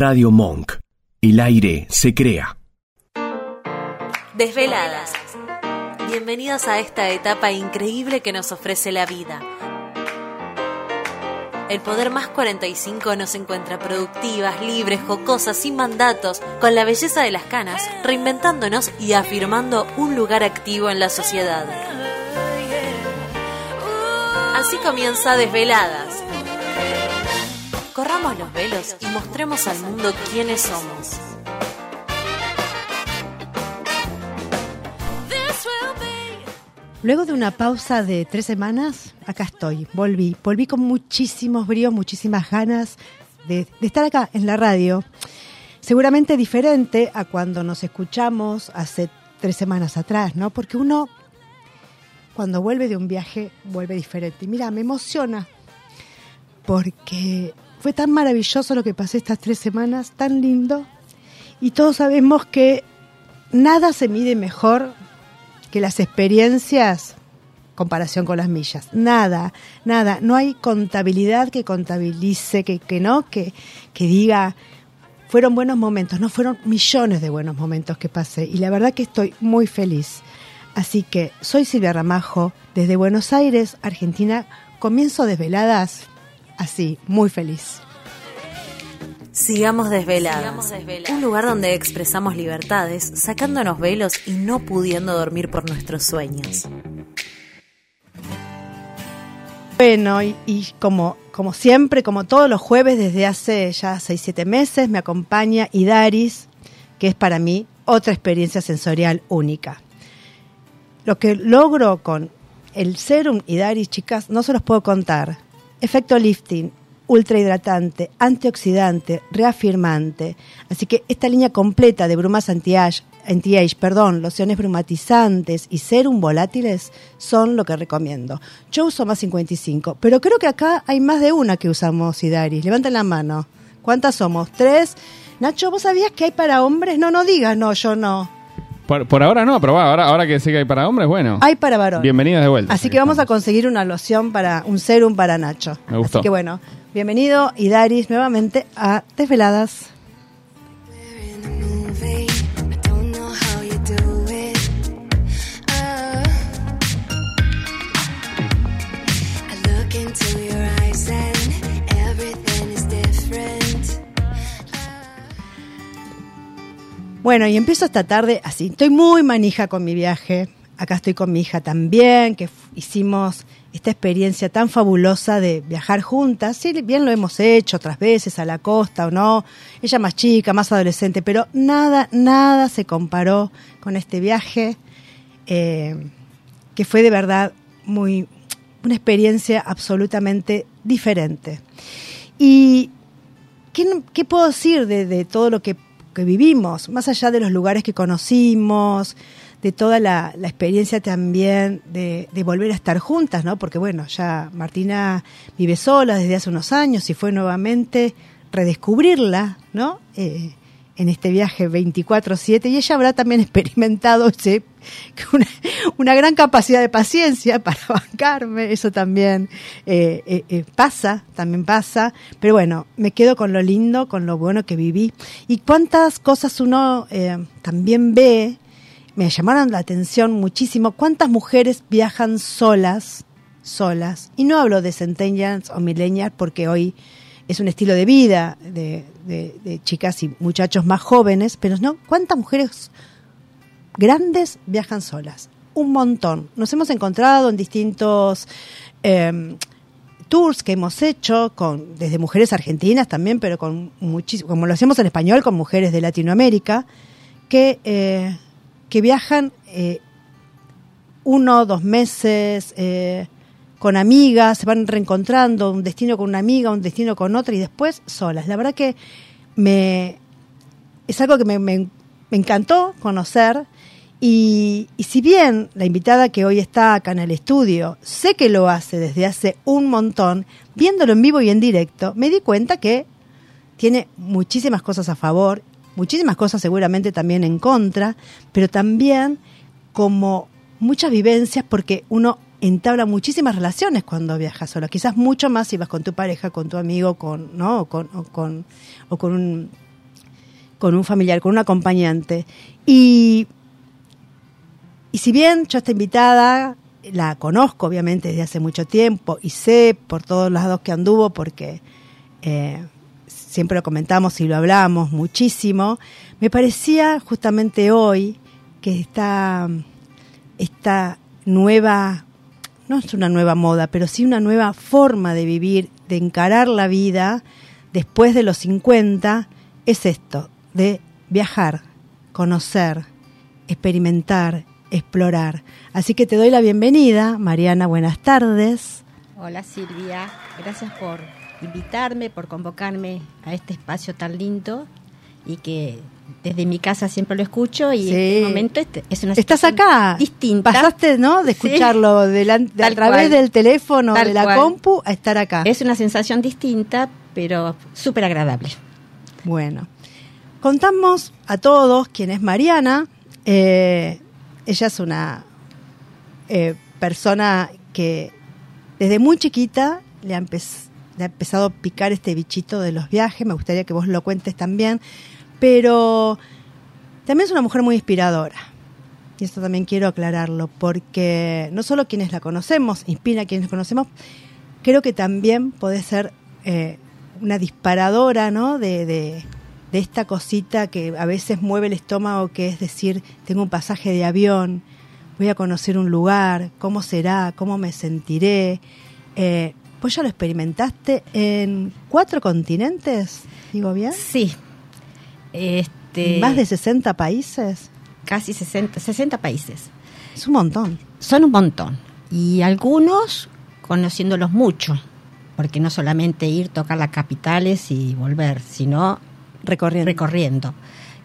Radio Monk. El aire se crea. Desveladas. Bienvenidos a esta etapa increíble que nos ofrece la vida. El Poder Más 45 nos encuentra productivas, libres, jocosas, sin mandatos, con la belleza de las canas, reinventándonos y afirmando un lugar activo en la sociedad. Así comienza Desveladas. Corramos los velos y mostremos al mundo quiénes somos. Luego de una pausa de tres semanas, acá estoy, volví. Volví con muchísimos bríos, muchísimas ganas de, de, estar acá en la radio. Seguramente diferente a cuando nos escuchamos hace tres semanas atrás, ¿no? Porque uno, cuando vuelve de un viaje, vuelve diferente. Y mira, me emociona, porque fue tan maravilloso lo que pasé estas tres semanas, tan lindo. Y todos sabemos que nada se mide mejor que las experiencias comparación con las millas. Nada, nada. No hay contabilidad que contabilice, que, que no, que, que diga, fueron buenos momentos. No, fueron millones de buenos momentos que pasé. Y la verdad que estoy muy feliz. Así que soy Silvia Ramajo, desde Buenos Aires, Argentina. Comienzo desveladas, así, muy feliz. Sigamos desveladas. Sigamos desveladas. Un lugar donde expresamos libertades, sacándonos velos y no pudiendo dormir por nuestros sueños. Bueno, y, y, como, como siempre, como todos los jueves desde hace ya 6-7 meses, me acompaña Idaris, que es para mí otra experiencia sensorial única. Lo que logro con el serum Idaris, chicas, no se los puedo contar. Efecto lifting, ultra hidratante, antioxidante, reafirmante. Así que esta línea completa de brumas anti-age, anti-age, perdón, lociones brumatizantes y serum volátiles son lo que recomiendo. Yo uso más 55, pero creo que acá hay más de una que usamos Idaris. Levanten la mano. ¿Cuántas somos? ¿Tres? Nacho, ¿vos sabías que hay para hombres? No, no digas, no, yo no. Por, por, ahora no, pero ahora, ahora que sé que hay para hombres, bueno. Hay para varones. Bienvenidas de vuelta. Así que vamos a conseguir una loción para, un serum para Nacho. Me gustó. Así que bueno, bienvenido Idaris nuevamente a Desveladas. Bueno, y empiezo esta tarde así. Estoy muy manija con mi viaje. Acá estoy con mi hija también, que hicimos esta experiencia tan fabulosa de viajar juntas. Sí, bien lo hemos hecho otras veces a la costa o no. Ella más chica, más adolescente, pero nada, nada se comparó con este viaje, eh, que fue de verdad muy, una experiencia absolutamente diferente. ¿Y qué, qué puedo decir de, de todo lo que que vivimos, más allá de los lugares que conocimos, de toda la, la experiencia también de, de, volver a estar juntas, ¿no? Porque bueno, ya Martina vive sola desde hace unos años y fue nuevamente redescubrirla, ¿no? Eh, en este viaje 24/7 y ella habrá también experimentado una, gran capacidad de paciencia para bancarme, eso también eh, eh, eh, pasa, también pasa, pero bueno, me quedo con lo lindo, con lo bueno que viví. Y cuántas cosas uno también ve, me llamaron la atención muchísimo, cuántas mujeres viajan solas, solas, y no hablo de centennials o millennials porque hoy es un estilo de vida de, chicas y muchachos más jóvenes, pero no, ¿cuántas mujeres grandes viajan solas? Un montón. Nos hemos encontrado en distintos eh, tours que hemos hecho, con, desde mujeres argentinas también, pero con muchísimo, como lo hacemos en español, con mujeres de Latinoamérica, que, eh, que viajan eh, uno, dos meses, eh, con amigas, se van reencontrando, un destino con una amiga, un destino con otra y después solas. La verdad que me es algo que me, me, encantó conocer y, y, si bien la invitada que hoy está acá en el estudio, sé que lo hace desde hace un montón, viéndolo en vivo y en directo, me di cuenta que tiene muchísimas cosas a favor, muchísimas cosas seguramente también en contra, pero también como muchas vivencias porque uno entabla muchísimas relaciones cuando viajas solo, quizás mucho más si vas con tu pareja, con tu amigo, con, ¿no? o con, con, o con un con un familiar, con un acompañante. Y, y si bien yo esta invitada la conozco obviamente desde hace mucho tiempo y sé por todos lados que anduvo porque eh, siempre lo comentamos y lo hablamos muchísimo, me parecía justamente hoy que esta, esta nueva, no es una nueva moda, pero sí una nueva forma de vivir, de encarar la vida después de los 50, es esto, de viajar, conocer, experimentar, explorar. Así que te doy la bienvenida, Mariana, buenas tardes. Hola Silvia, gracias por invitarme, por convocarme a este espacio tan lindo y que desde mi casa siempre lo escucho y en este momento este es una Estás acá, distinta. Pasaste, ¿no? De escucharlo delante, a través del teléfono, de la compu, a estar acá. Es una sensación distinta, pero súper agradable. Bueno, contamos a todos quién es Mariana. Eh, ella es una eh, persona que desde muy chiquita le ha, le ha empezado a picar este bichito de los viajes. Me gustaría que vos lo cuentes también. Pero también es una mujer muy inspiradora. Y esto también quiero aclararlo, porque no solo quienes la conocemos, inspira a quienes conocemos, creo que también puede ser eh, una disparadora ¿no? de, de, esta cosita que a veces mueve el estómago, que es decir, tengo un pasaje de avión, voy a conocer un lugar, cómo será, cómo me sentiré. Eh, ¿Vos ya lo experimentaste en cuatro continentes? ¿Digo bien? Sí, este, ¿Más de 60 países? Casi 60, 60 países. Es un montón. Son un montón. Y algunos conociéndolos mucho, porque no solamente ir, tocar las capitales y volver, sino recorriendo. recorriendo.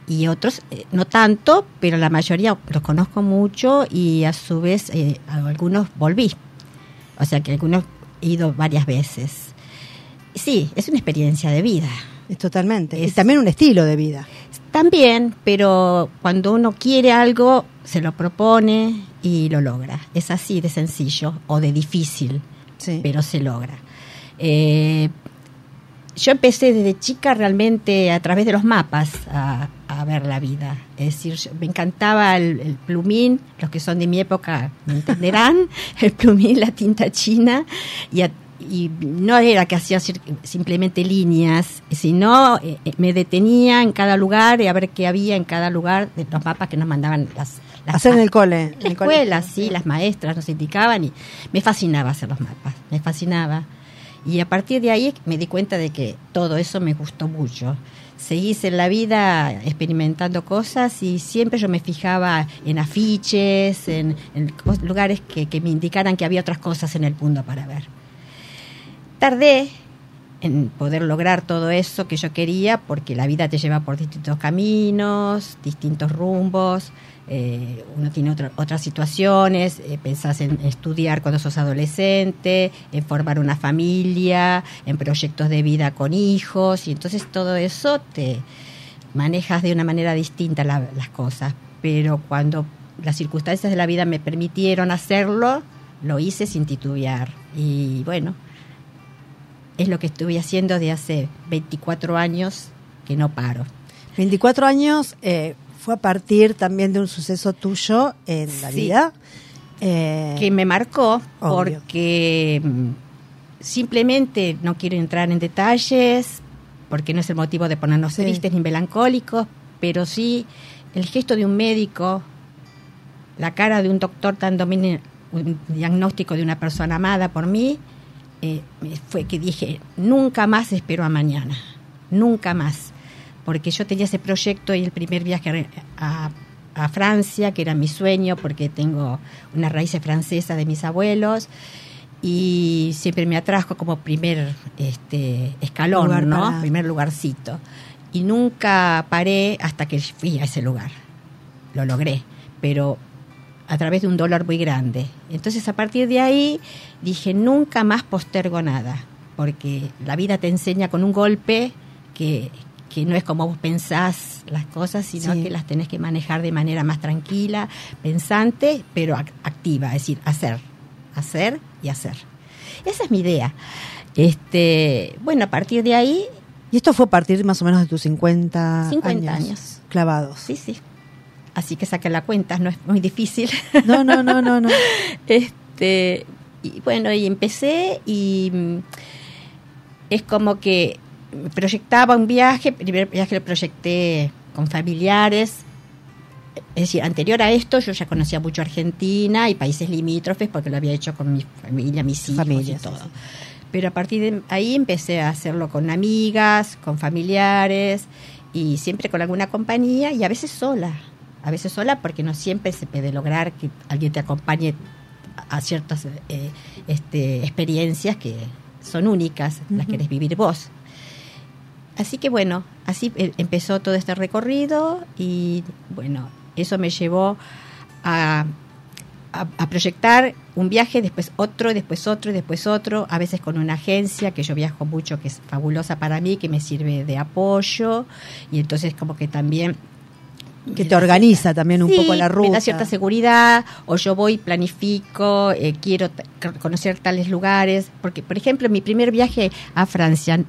Y otros eh, no tanto, pero la mayoría los conozco mucho y a su vez eh, algunos volví. O sea que algunos he ido varias veces. Sí, es una experiencia de vida. Es totalmente. Es también un estilo de vida. También, pero cuando uno quiere algo, se lo propone y lo logra. Es así de sencillo o de difícil, pero se logra. Eh, yo empecé desde chica realmente a través de los mapas a, ver la vida. Es decir, me encantaba el, el, plumín, los que son de mi época me entenderán, el plumín, la tinta china, y a, y no era que hacía simplemente líneas, sino eh, eh, me detenía en cada lugar y a ver qué había en cada lugar de los mapas que nos mandaban las... las hacer en el cole. En la escuela, sí, las maestras nos indicaban y me fascinaba hacer los mapas, me fascinaba. Y a partir de ahí me di cuenta de que todo eso me gustó mucho. Seguí en la vida experimentando cosas y siempre yo me fijaba en afiches, en, lugares que, que me indicaran que había otras cosas en el mundo para ver. Tardé en poder lograr todo eso que yo quería, porque la vida te lleva por distintos caminos, distintos rumbos, eh, uno tiene otras situaciones, eh, pensás en estudiar cuando sos adolescente, en formar una familia, en proyectos de vida con hijos, y entonces todo eso te manejas de una manera distinta las cosas, pero cuando las circunstancias de la vida me permitieron hacerlo, lo hice sin titubear, y bueno, es lo que estuve haciendo de hace 24 años que no paro. 24 años eh, fue a partir también de un suceso tuyo en la vida. Eh, que me marcó porque mm, simplemente no quiero entrar en detalles, porque no es el motivo de ponernos tristes ni melancólicos, pero sí el gesto de un médico, la cara de un doctor dándome un diagnóstico de una persona amada por mí, eh, fue que dije, nunca más espero a mañana, nunca más, porque yo tenía ese proyecto y el primer viaje a, Francia, que era mi sueño, porque tengo una raíz francesa de mis abuelos, y siempre me atrajo como primer este, escalón, ¿no? Primer lugarcito. Y nunca paré hasta que fui a ese lugar. Lo logré, pero a través de un dolor muy grande. Entonces a partir de ahí dije, nunca más postergo nada, porque la vida te enseña con un golpe que, que no es como vos pensás las cosas, sino que las tenés que manejar de manera más tranquila, pensante, pero activa, es decir, hacer, hacer y hacer. Esa es mi idea. Este, bueno, a partir de ahí Y esto fue a partir más o menos de tus 50, 50 años. Clavados. Sí, sí. Así que saqué la cuenta, no es muy difícil. No, no, no, no, no. este, y bueno, y empecé y mm, es como que proyectaba un viaje, el primer viaje lo proyecté con familiares. Es decir, anterior a esto yo ya conocía mucho Argentina y países limítrofes porque lo había hecho con mi familia, mis hijos y todo. Pero a partir de ahí empecé a hacerlo con amigas, con familiares y siempre con alguna compañía y a veces sola. A veces sola porque no siempre se puede lograr que alguien te acompañe a ciertas eh, este, experiencias que son únicas, las querés vivir vos. Así que bueno, así eh, empezó todo este recorrido y bueno, eso me llevó a, a, proyectar un viaje, después otro, después otro, después otro, a veces con una agencia que yo viajo mucho, que es fabulosa para mí, que me sirve de apoyo y entonces como que también que te organiza también un poco la ruta. Me da cierta seguridad, o yo voy, planifico, eh, quiero conocer tales lugares. Porque, por ejemplo, mi primer viaje a Francia,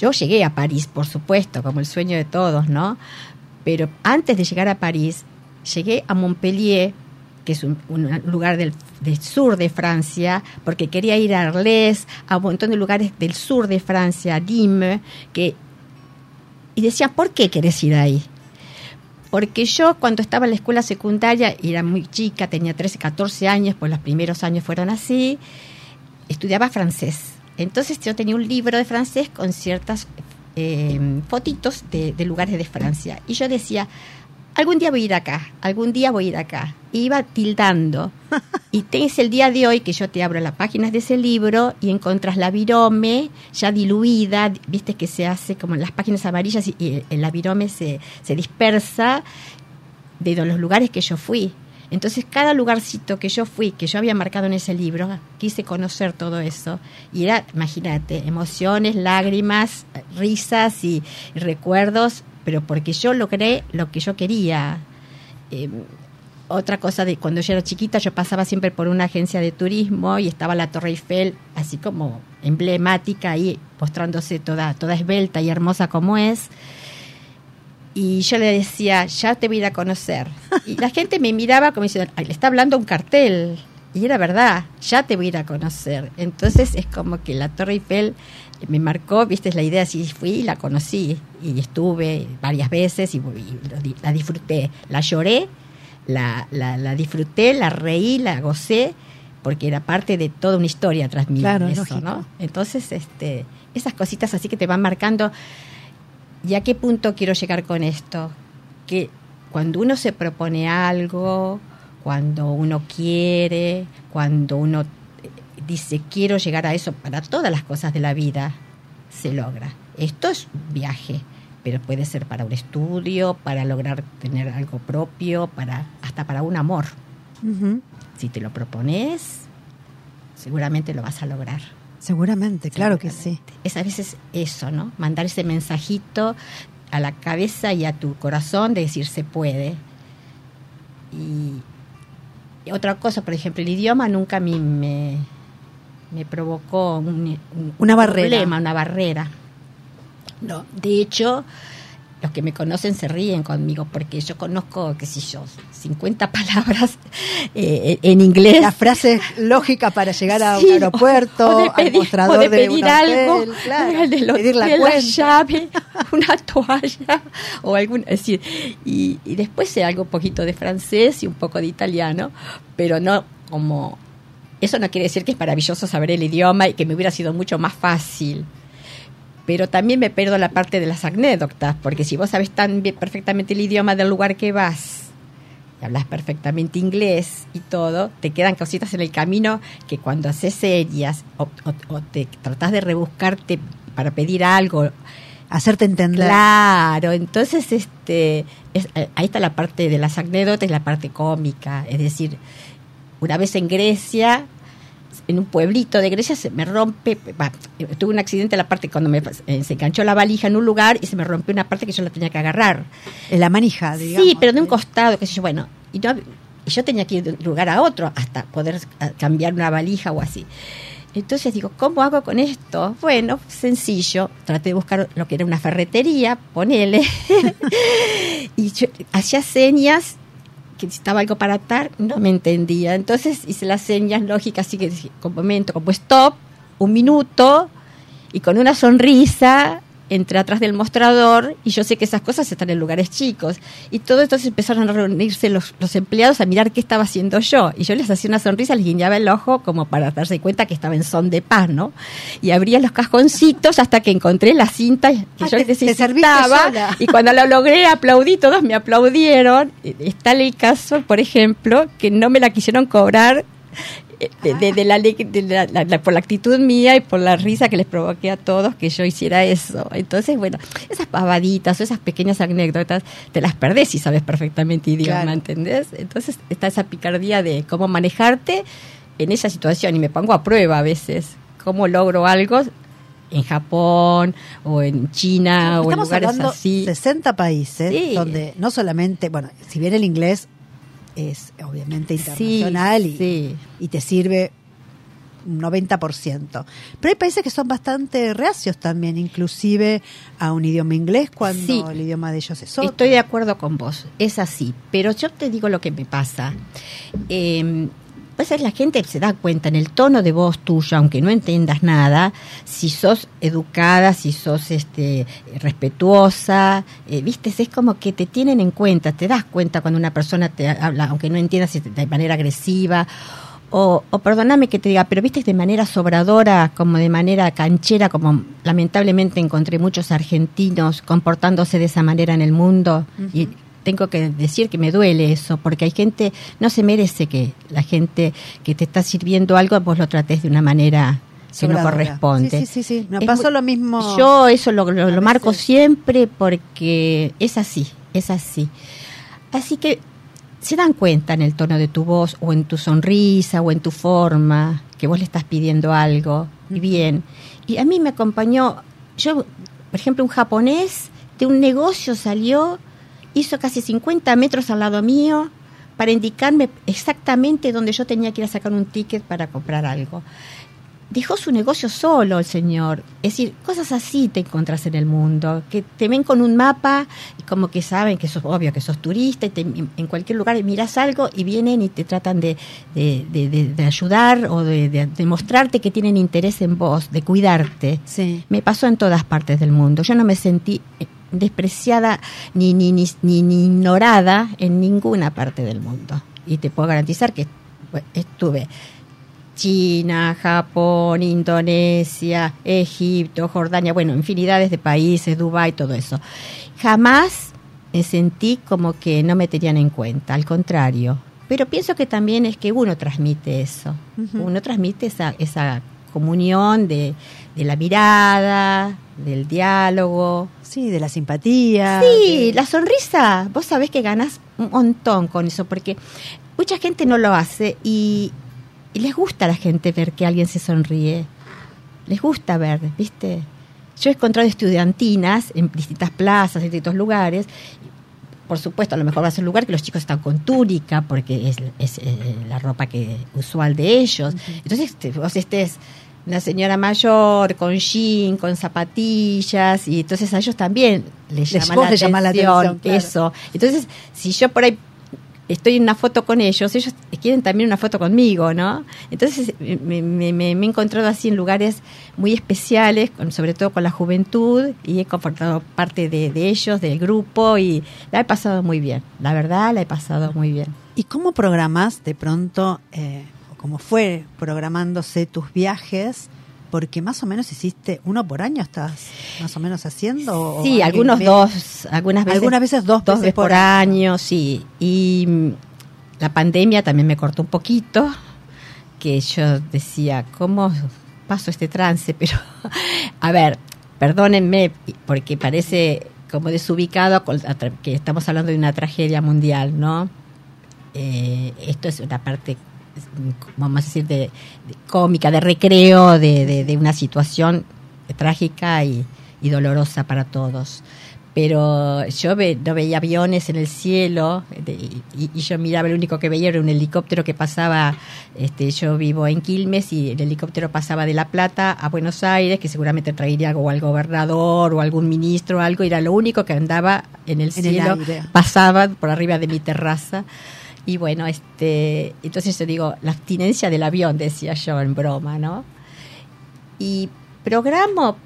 yo llegué a París, por supuesto, como el sueño de todos, ¿no? Pero antes de llegar a París, llegué a Montpellier, que es un, lugar del, sur de Francia, porque quería ir a Arles, a un montón de lugares del sur de Francia, a que... Y decían, ¿por qué querés ir ahí? Porque yo cuando estaba en la escuela secundaria, era muy chica, tenía 13, 14 años, pues los primeros años fueron así, estudiaba francés. Entonces yo tenía un libro de francés con ciertas eh, fotitos de, de lugares de Francia. Y yo decía, algún día voy a ir acá, algún día voy a ir acá. Iba tildando. y tenés el día de hoy que yo te abro las páginas de ese libro y encontras la virome ya diluida, viste que se hace como en las páginas amarillas y, la virome se, se dispersa de los lugares que yo fui. Entonces, cada lugarcito que yo fui, que yo había marcado en ese libro, quise conocer todo eso. Y era, imagínate, emociones, lágrimas, risas y recuerdos pero porque yo logré lo que yo quería. Em, otra cosa de cuando yo era chiquita, yo pasaba siempre por una agencia de turismo y estaba la Torre Eiffel así como emblemática ahí, mostrándose toda, toda esbelta y hermosa como es. Y yo le decía, ya te voy a conocer. Y la gente me miraba como diciendo, le está hablando un cartel. Y era verdad, ya te voy a conocer. Entonces es como que la Torre Eiffel me marcó, viste, la idea, si fui y la conocí y estuve varias veces y, la disfruté, la lloré, la, la, disfruté, la reí, la gocé, porque era parte de toda una historia tras mí eso, ¿no? Entonces, este, esas cositas así que te van marcando, ¿y a qué punto quiero llegar con esto? Que cuando uno se propone algo, cuando uno quiere, cuando uno dice quiero llegar a eso para todas las cosas de la vida, se logra. Esto es viaje, pero puede ser para un estudio, para lograr tener algo propio, para hasta para un amor. Si te lo propones, seguramente lo vas a lograr. Seguramente, claro que sí. Es a veces eso, ¿no? Mandar ese mensajito a la cabeza y a tu corazón de decir se puede. Y, otra cosa, por ejemplo, el idioma nunca a mí me, me provocó un, una barrera. problema, una barrera. No, de hecho, los que me conocen se ríen conmigo porque yo conozco, qué sé yo, 50 palabras eh, en inglés. La frase lógica para llegar a un aeropuerto, pedir, al mostrador de, pedir algo, claro, pedir la, la, llave, una toalla o algún, es decir, y, y después sé algo un poquito de francés y un poco de italiano, pero no como eso no quiere decir que es maravilloso saber el idioma y que me hubiera sido mucho más fácil. Pero también me pierdo la parte de las anécdotas, porque si vos sabes tan bien, perfectamente el idioma del lugar que vas, y hablas perfectamente inglés y todo, te quedan cositas en el camino que cuando haces serias o, te tratas de rebuscarte para pedir algo, hacerte entender. Claro, entonces este eh, ahí está la parte de las anécdotas y la parte cómica, es decir, una vez en Grecia, en un pueblito de Grecia, se me rompe, tuve un accidente en la parte cuando me, eh, se enganchó la valija en un lugar y se me rompió una parte que yo la tenía que agarrar. En la manija, digamos. Sí, pero de un costado, qué sé yo, bueno. Y, yo tenía que ir de un lugar a otro hasta poder cambiar una valija o así. Entonces digo, ¿cómo hago con esto? Bueno, sencillo. Traté de buscar lo que era una ferretería, ponele. y yo hacía señas que necesitaba algo para atar, no me entendía. Entonces hice las señas lógicas, así que con momento, como stop, un minuto, y con una sonrisa entré atrás del mostrador y yo sé que esas cosas están en lugares chicos. Y todo entonces empezaron a reunirse los, los, empleados a mirar qué estaba haciendo yo. Y yo les hacía una sonrisa, les guiñaba el ojo como para darse cuenta que estaba en son de paz, ¿no? Y abría los cajoncitos hasta que encontré la cinta que Ah, yo te- te necesitaba. Y cuando lo logré, aplaudí, todos me aplaudieron. Está el caso, por ejemplo, que no me la quisieron cobrar de, de- de la, de la- la- por la actitud mía y por la risa que les provoqué a todos que yo hiciera eso. Entonces, bueno, esas pavaditas o esas pequeñas anécdotas te las perdés si sabes perfectamente idioma, Claro. ¿entendés? Entonces está esa picardía de cómo manejarte en esa situación y me pongo a prueba a veces cómo logro algo en Japón o en China o en lugares hablando así. 60 países Sí. donde no solamente, bueno, si bien el inglés es obviamente Sí, internacional y, sí. y te sirve un 90%. Pero hay países que son bastante reacios también, inclusive a un idioma inglés cuando Sí. el idioma de ellos es otro. Estoy de acuerdo con vos, es así. Pero yo te digo lo que me pasa. Eh, pues la gente se da cuenta en el tono de voz tuyo, aunque no entiendas nada, si sos educada, si sos este, respetuosa, eh, viste, es como que te tienen en cuenta, te das cuenta cuando una persona te habla, aunque no entiendas de manera agresiva o, o perdóname que te diga, pero viste de manera sobradora, como de manera canchera, como lamentablemente encontré muchos argentinos comportándose de esa manera en el mundo. Y tengo que decir que me duele eso, porque hay gente, no se merece que la gente que te está sirviendo algo, vos lo trates de una manera que no corresponde. Sí, sí, sí, sí. Pasó lo mismo. Yo eso lo, lo- lo marco siempre porque es así, es así. Así que se dan cuenta en el tono de tu voz o en tu sonrisa o en tu forma que vos le estás pidiendo algo y bien. Y a mí me acompañó, yo, por ejemplo, un japonés de un negocio salió, hizo casi 50 metros al lado mío para indicarme exactamente dónde yo tenía que ir a sacar un ticket para comprar algo dejó su negocio solo el señor. Es decir, cosas así te encontrás en el mundo, que te ven con un mapa y como que saben que sos obvio, que sos turista y te- en cualquier lugar miras algo y vienen y te tratan de, de, de- de- ayudar o de, mostrarte que tienen interés en vos, de cuidarte. Sí. Me pasó en todas partes del mundo. Yo no me sentí despreciada ni, ni, ni, ni, ignorada en ninguna parte del mundo. Y te puedo garantizar que estuve China, Japón, Indonesia, Egipto, Jordania, bueno, infinidades de países, Dubái, todo eso. Jamás me sentí como que no me tenían en cuenta, al contrario. Pero pienso que también es que uno transmite eso. Uno transmite esa, esa comunión de, de la mirada, del diálogo. Sí, de la simpatía. Sí, de- la sonrisa, vos sabés que ganas un montón con eso, porque mucha gente no lo hace y, y les gusta a la gente ver que alguien se sonríe. Les gusta ver, ¿viste? Yo he encontrado estudiantinas en distintas plazas, en distintos lugares. Por supuesto, a lo mejor va a ser un lugar que los chicos están con túnica, porque es, es, eh, la ropa que usual de ellos. Entonces, vos estés una señora mayor con jean, con zapatillas, y entonces a ellos también les llama, la, llama la atención, atención, claro. Eso. Entonces, si yo por ahí estoy en una foto con ellos, ellos quieren también una foto conmigo, ¿no? Entonces me, me- he encontrado así en lugares muy especiales, con- sobre todo con la juventud, y he comportado parte de, de ellos, del grupo, y la he pasado muy bien. La verdad, la he pasado muy bien. ¿Y cómo programás de pronto, eh, cómo fue programándose tus viajes? Porque más o menos hiciste uno por año, ¿estás más o menos haciendo? Sí, algunos dos, algunas veces, Algunas veces dos dos veces veces por por año, sí. Y mm, la pandemia también me cortó un poquito, que yo decía, ¿cómo paso este trance? Pero, a ver, perdónenme, porque parece como desubicado que estamos hablando de una tragedia mundial, ¿no? Eh, esto es una parte, vamos a decir, de, de cómica, de recreo, de, de- de una situación trágica y, y dolorosa para todos. pero yo no veía aviones en el cielo y, yo miraba, lo único que veía era un helicóptero que pasaba, este, yo vivo en Quilmes y el helicóptero pasaba de La Plata a Buenos Aires, que seguramente traería algo al gobernador o algún ministro o algo, era lo único que andaba en el cielo, pasaba por arriba de mi terraza. Y bueno, este, entonces yo digo, la abstinencia del avión, decía yo en broma, ¿no? Y programo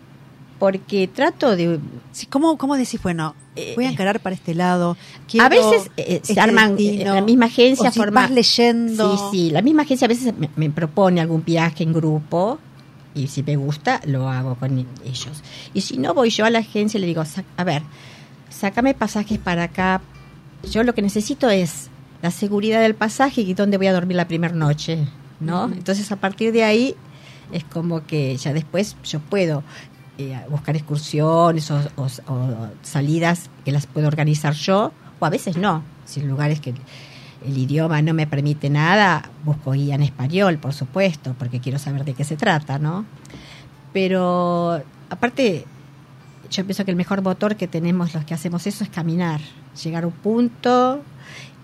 porque trato de... Sí, ¿cómo, ¿Cómo decís, bueno, voy a eh, encarar para este lado? a veces eh, se este arman, eh, la misma agencia o vas leyendo. Sí, sí, la misma agencia a veces me, propone algún viaje en grupo y si me gusta lo hago con ellos. Y si no voy yo a la agencia y le digo, a ver, sácame pasajes para acá. Yo lo que necesito es la seguridad del pasaje y dónde voy a dormir la primera noche, ¿no? Entonces a partir de ahí es como que ya después yo puedo eh, buscar excursiones o, salidas que las puedo organizar yo, o a veces no, si en lugares que el idioma no me permite nada, busco guía en español, por supuesto, porque quiero saber de qué se trata, ¿no? Pero aparte, yo pienso que el mejor motor que tenemos los que hacemos eso es caminar, llegar a un punto.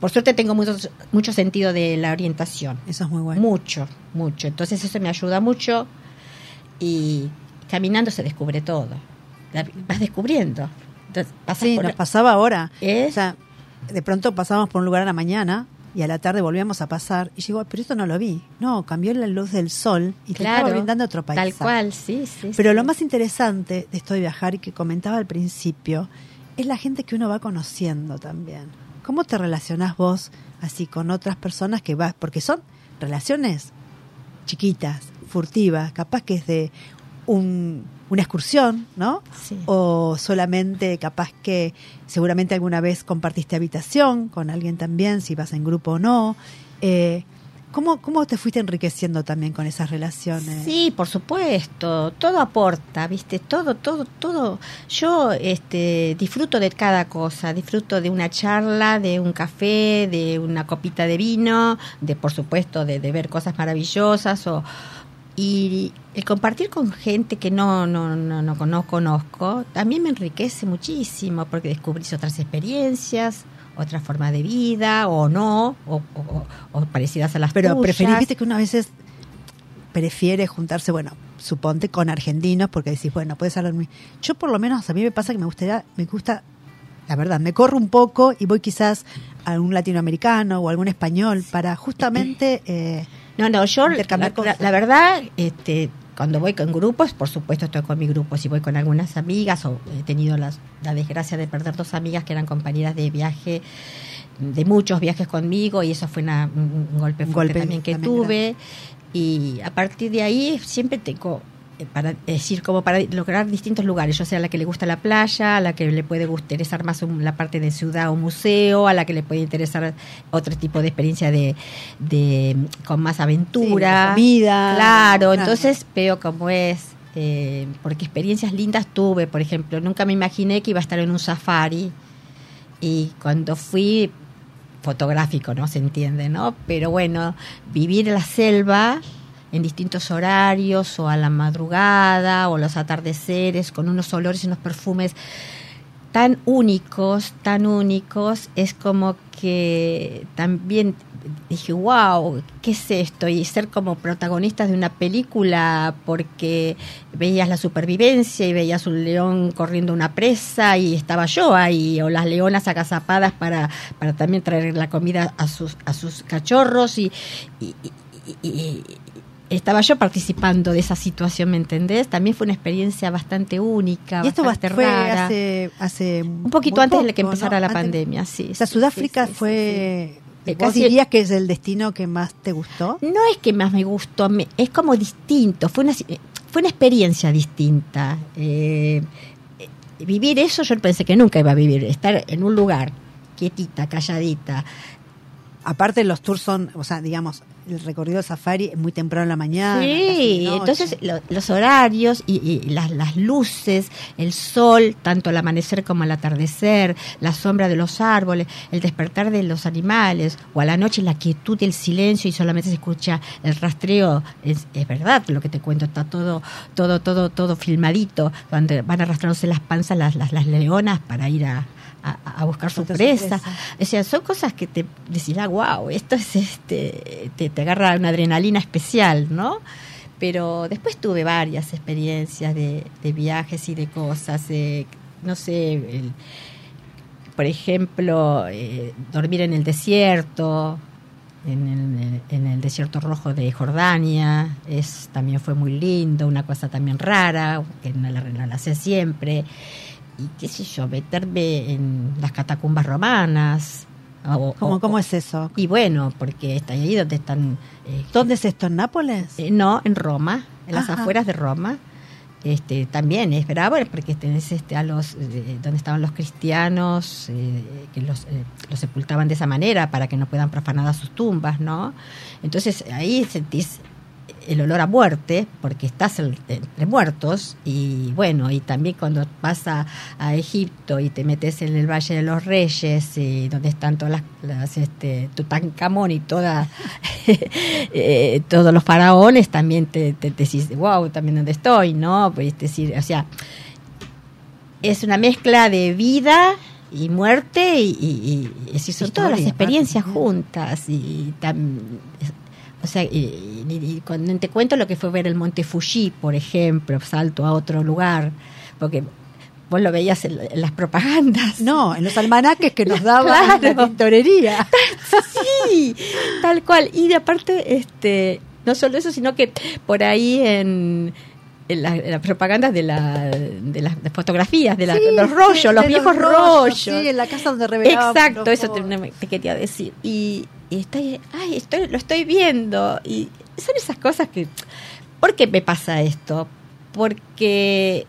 Por suerte tengo mucho, mucho sentido de la orientación. Eso es muy bueno. Mucho, mucho. Entonces eso me ayuda mucho y caminando se descubre todo. vas descubriendo. Entonces, sí, nos pasaba ahora. O sea, de pronto pasábamos por un lugar a la mañana y a la tarde volvíamos a pasar y llegó, pero esto no lo vi. No, cambió la luz del sol y te estaba brindando otro paisaje. Tal cual, sí, sí. Pero lo más interesante de esto de viajar y que comentaba al principio es la gente que uno va conociendo también. ¿Cómo te relacionás vos así con otras personas que vas? Porque son relaciones chiquitas, furtivas, capaz que es de una excursión, ¿no? O solamente capaz que seguramente alguna vez compartiste habitación con alguien también, si vas en grupo o no. Eh, ¿Cómo, ¿Cómo te fuiste enriqueciendo también con esas relaciones? Sí, por supuesto, todo aporta, ¿viste? Todo, todo, todo. Yo este, disfruto de cada cosa, disfruto de una charla, de un café, de una copita de vino, de por supuesto de, ver cosas maravillosas o, y el compartir con gente que no, no, no, no, conozco también me enriquece muchísimo porque descubrís otras experiencias, otra forma de vida o no, o, parecidas a las Pero preferís, que una veces prefiere juntarse, bueno, suponte con argentinos porque decís, bueno, puedes hablar. Yo por lo menos a mí me pasa que me gustaría, me gusta, la verdad, me corro un poco y voy quizás a algún latinoamericano o algún español para justamente... Eh, no, no, yo la, verdad, este, cuando voy con grupos, por supuesto estoy con mi grupo, si voy con algunas amigas o he tenido la desgracia de perder dos amigas que eran compañeras de viaje, de muchos viajes conmigo y eso fue un, golpe fuerte también que tuve. Y a partir de ahí siempre tengo para decir como para lograr distintos lugares, yo sea a la que le gusta la playa, a la que le puede interesar más la parte de ciudad o museo, a la que le puede interesar otro tipo de experiencia de, de con más aventura, vida, claro, entonces veo cómo es eh, porque experiencias lindas tuve, por ejemplo, nunca me imaginé que iba a estar en un safari y cuando fui fotográfico, ¿no? Se entiende, ¿no? Pero bueno, vivir en la selva en distintos horarios o a la madrugada o los atardeceres con unos olores y unos perfumes tan únicos, tan únicos, es como que también dije, wow, ¿qué es esto? Y ser como protagonistas de una película porque veías la supervivencia y veías un león corriendo una presa y estaba yo ahí, o las leonas agazapadas para, para también traer la comida a sus, a sus cachorros y, y estaba yo participando de esa situación, ¿me entendés? También fue una experiencia bastante única, y esto bastante fue rara. Hace, hace un poquito antes de que empezara la pandemia, sí. O sea, Sudáfrica fue ¿Vos dirías que es el destino que más te gustó? No es que más me gustó, es como distinto, fue una, fue una experiencia distinta. Eh, vivir eso yo pensé que nunca iba a vivir, estar en un lugar quietita, calladita. Aparte los tours son, o sea, digamos, el recorrido safari muy temprano en la mañana. Sí, entonces los horarios y, las, las, luces, el sol, tanto al amanecer como al atardecer, la sombra de los árboles, el despertar de los animales, o a la noche la quietud y el silencio y solamente se escucha el rastreo, es, es verdad lo que te cuento, está todo, todo, todo, todo filmadito, donde van arrastrándose las panzas las, las, las leonas para ir a, a, buscar su presa. O sea, son cosas que te decís, ah, wow, esto es este, te, te agarra una adrenalina especial, ¿no? Pero después tuve varias experiencias de, de viajes y de cosas, no sé, por ejemplo, eh, dormir en el desierto, en el, en el, desierto rojo de Jordania, es también fue muy lindo, una cosa también rara, que no la, no la sé siempre y qué sé yo, meterme en las catacumbas romanas. ¿Cómo, es eso? Y bueno, porque está ahí donde están... Eh, ¿Dónde es esto? ¿En Nápoles? Eh, no, en Roma, en las afueras de Roma. Este, también es bravo porque tenés este, a los eh, donde estaban los cristianos que los, los sepultaban de esa manera para que no puedan profanar sus tumbas, ¿no? Entonces ahí sentís el olor a muerte, porque estás entre muertos, y bueno, y también cuando vas a, Egipto y te metes en el Valle de los Reyes, y donde están todas las, este, Tutankamón y toda, eh, todos los faraones, también te, te, decís, wow, también donde estoy, ¿no? Pues decir, o sea, es una mezcla de vida y muerte y, y, son todas las experiencias juntas y, también o sea, y, cuando te cuento lo que fue ver el monte Fuji, por ejemplo, salto a otro lugar, porque vos lo veías en, las propagandas. No, en los almanaques que nos daban la tintorería. sí, tal cual. Y de aparte, este, no solo eso, sino que por ahí en, en, las propagandas de, la, de las fotografías, de, los rollos, los viejos rollos, Sí, en la casa donde revelaban. Exacto, eso te, te, quería decir. Y y estoy, ay, estoy, lo estoy viendo. Y son esas cosas que... ¿Por qué me pasa esto? Porque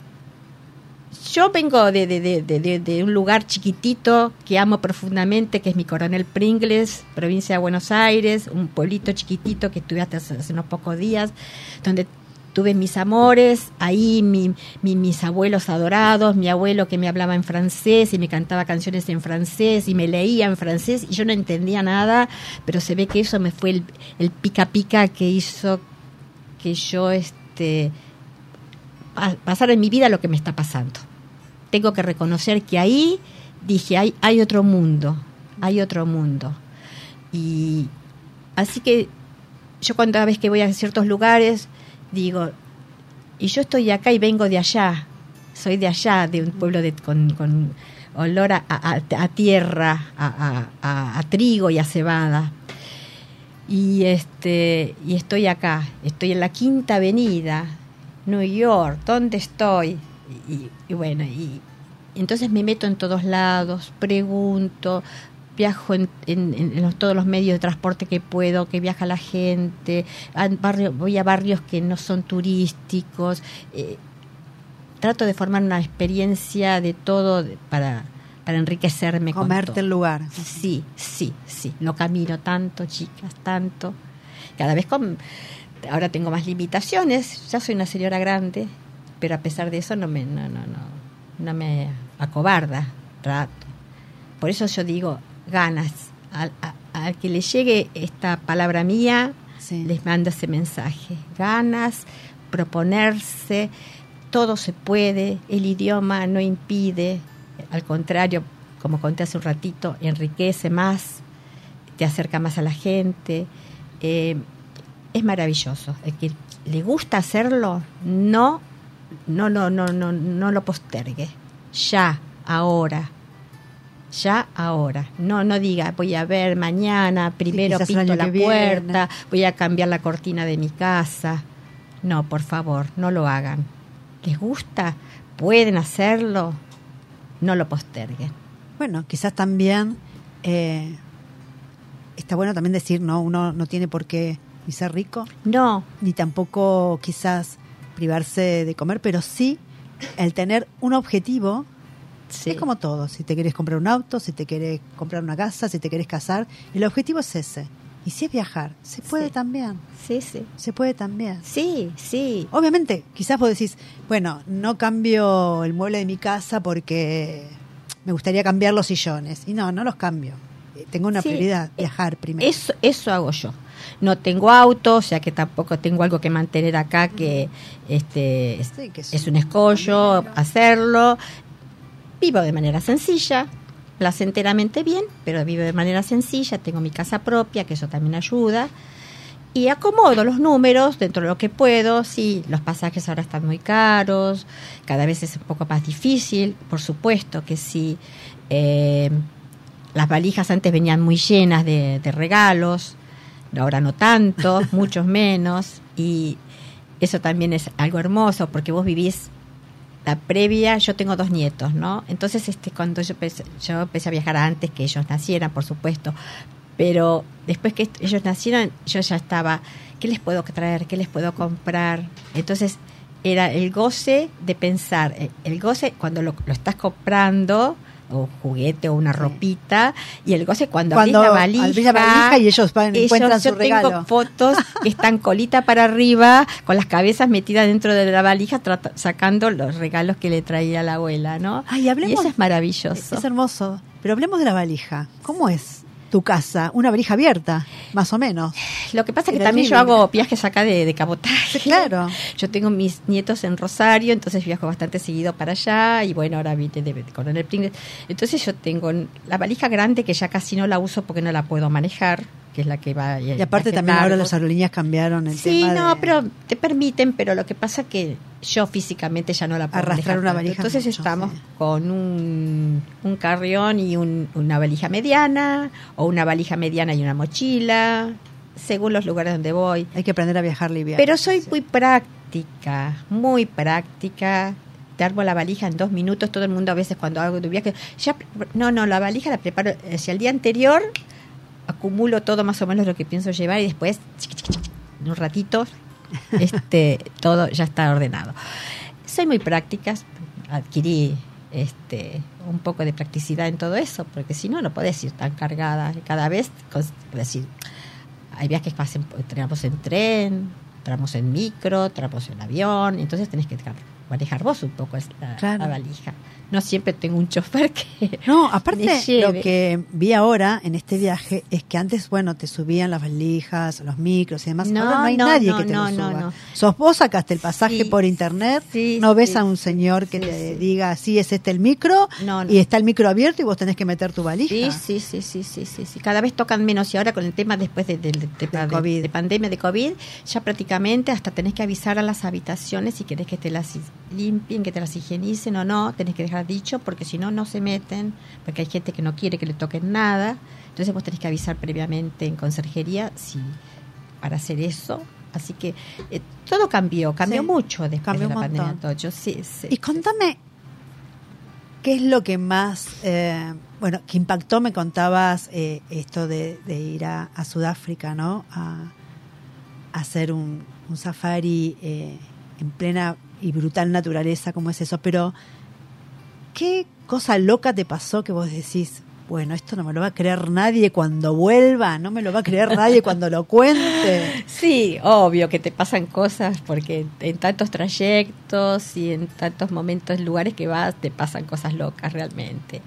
yo vengo de, de, de, de, un lugar chiquitito que amo profundamente, que es mi Coronel Pringles, provincia de Buenos Aires, un pueblito chiquitito que estuve hasta hace unos pocos días, donde tuve mis amores, ahí mi, mis abuelos adorados, mi abuelo que me hablaba en francés y me cantaba canciones en francés y me leía en francés y yo no entendía nada, pero se ve que eso me fue el, pica pica que hizo que yo este pasara en mi vida lo que me está pasando. Tengo que reconocer que ahí dije, hay, hay otro mundo, hay otro mundo. Y así que yo cuando vez que voy a ciertos lugares, digo, y yo estoy acá y vengo de allá, soy de allá, de un pueblo de, con, con olor a, a, tierra, a, a, trigo y a cebada. Y, este, y estoy acá, estoy en la Quinta Avenida, New York, ¿dónde estoy? Y, y bueno, y entonces me meto en todos lados, pregunto, viajo en, en, todos los medios de transporte que puedo, que viaja la gente, voy a barrios que no son turísticos. Eh, trato de formar una experiencia de todo para, para enriquecerme. Comerte el lugar. Sí, sí, sí. No camino tanto, chicas, tanto. Cada vez con... Ahora tengo más limitaciones, ya soy una señora grande, pero a pesar de eso no me, no, no, no, no me acobarda trato. Por eso yo digo, ganas. Al, que le llegue esta palabra mía, les mando ese mensaje. Ganas, proponerse, todo se puede, el idioma no impide, al contrario, como conté hace un ratito, enriquece más, te acerca más a la gente. Eh, es maravilloso. El que le gusta hacerlo, no, no, no, no, no, no lo postergue. Ya, ahora, ya ahora. No, no diga, voy a ver mañana, primero pinto la puerta, voy a cambiar la cortina de mi casa. No, por favor, no lo hagan. ¿Les gusta? ¿Pueden hacerlo? No lo posterguen. Bueno, quizás también eh, está bueno también decir, no, uno no tiene por qué ni ser rico. No. Ni tampoco quizás privarse de comer, pero sí el tener un objetivo es como todo, si te quieres comprar un auto, si te quieres comprar una casa, si te quieres casar, el objetivo es ese. Y si es viajar, se puede Sí. también. Sí, sí. Se puede también. Sí, sí. Obviamente, quizás vos decís, bueno, no cambio el mueble de mi casa porque me gustaría cambiar los sillones. Y no, no los cambio. Eh, Tengo una Sí, prioridad, eh, viajar primero. Eso, eso hago yo. No tengo auto, o sea que tampoco tengo algo que mantener acá que este es, Sí, que es un escollo hacerlo. Vivo de manera sencilla, placenteramente bien, pero vivo de manera sencilla, tengo mi casa propia, que eso también ayuda. Y acomodo los números dentro de lo que puedo. Sí, los pasajes ahora están muy caros, cada vez es un poco más difícil, por supuesto que sí. Eh, las valijas antes venían muy llenas de, de regalos, ahora no tanto, muchos menos. Y eso también es algo hermoso porque vos vivís la previa, yo tengo dos nietos, ¿no? Entonces, este, cuando yo empecé, yo empecé a viajar antes que ellos nacieran, por supuesto, pero después que ellos nacieron, yo ya estaba, ¿qué les puedo traer? ¿Qué les puedo comprar? Entonces, era el goce de pensar, eh, el goce cuando lo, lo estás comprando, o juguete o una ropita, y el goce cuando, Cuando abrís la valija, abrís la valija y ellos van- encuentran yo su regalo. tengo fotos que están colita para arriba, con las cabezas metidas dentro de la valija, trata- sacando los regalos que le traía la abuela, ¿no? Ay, hablemos- y eso es maravilloso. Es hermoso. Pero hablemos de la valija. ¿Cómo es tu casa? Una valija abierta, más o menos. Lo que pasa es que también yo hago viajes acá de, de cabotaje. Sí, claro. Yo tengo mis nietos en Rosario, entonces viajo bastante seguido para allá y bueno, ahora vine de, de Coronel Pringles. Entonces yo tengo la valija grande que ya casi no la uso porque no la puedo manejar, que es la que va... Y aparte también ahora las aerolíneas cambiaron el Sí, tema no, de- pero te permiten, pero lo que pasa que yo físicamente ya no la puedo Arrastrar una valija Entonces mucho, estamos sí. con un, un carrión y un- una valija mediana, o una valija mediana y una mochila, según los lugares donde voy. Hay que aprender a viajar liviano. Pero soy Sí. muy práctica, muy práctica. Te armo la valija en dos minutos. Todo el mundo a veces cuando hago tu viaje, ya, no, no, la valija la preparo hacia el día anterior, acumulo todo más o menos lo que pienso llevar y después, en un ratito, este, todo ya está ordenado. Soy muy práctica, adquirí este un poco de practicidad en todo eso, porque si no, no podés ir tan cargada. Cada vez, es decir, hay viajes que hacen, tramos en tren, tramos en micro, tramos en avión, entonces tenés que manejar vos un poco la, Claro. la valija. No siempre tengo un chofer que No, me aparte lo lleve. que vi ahora en este viaje es que antes, bueno, te subían las valijas, los micros y demás. No, ahora no hay no, nadie no, que te no, lo suba. no. Sos vos sacaste el pasaje Sí. por internet, Sí, no ves sí. a un señor que te diga, sí, es este el micro, No, no. y está el micro abierto y vos tenés que meter tu valija. Sí, sí, sí, sí, sí, sí. Cada vez tocan menos y ahora con el tema después de, de- de- de- COVID. de pandemia de COVID, ya prácticamente hasta tenés que avisar a las habitaciones si querés que te las limpien, que te las higienicen o no, tenés que dejar dicho porque si no, no se meten, porque hay gente que no quiere que le toquen nada. Entonces vos tenés que avisar previamente en conserjería si para hacer eso. Así que eh, todo cambió, cambió Sí, mucho después cambió de la pandemia. todo. Yo sí, sí. Y contame, ¿qué es lo que más, eh, bueno, que impactó? Me contabas eh, esto de, de ir a, a Sudáfrica, ¿no? A, a hacer un, un safari en plena y brutal naturaleza, como es eso. Pero, ¿qué cosa loca te pasó que vos decís, bueno, esto no me lo va a creer nadie cuando vuelva, no me lo va a creer nadie cuando lo cuente? Sí, obvio que te pasan cosas porque en tantos trayectos y en tantos momentos, lugares que vas, te pasan cosas locas realmente.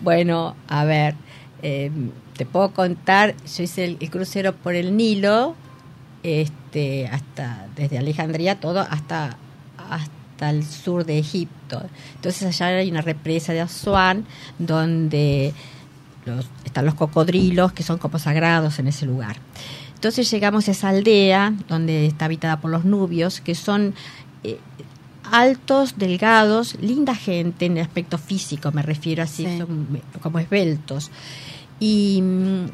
Bueno, a ver, eh, te puedo contar, yo hice el, el crucero por el Nilo, este, hasta desde Alejandría todo hasta hasta el sur de Egipto. Entonces allá hay una represa de Asuán donde los- están los cocodrilos que son como sagrados en ese lugar. Entonces llegamos a esa aldea donde está habitada por los nubios, que son eh, altos, delgados, linda gente en el aspecto físico, me refiero así, Sí. son como esbeltos. Y mm,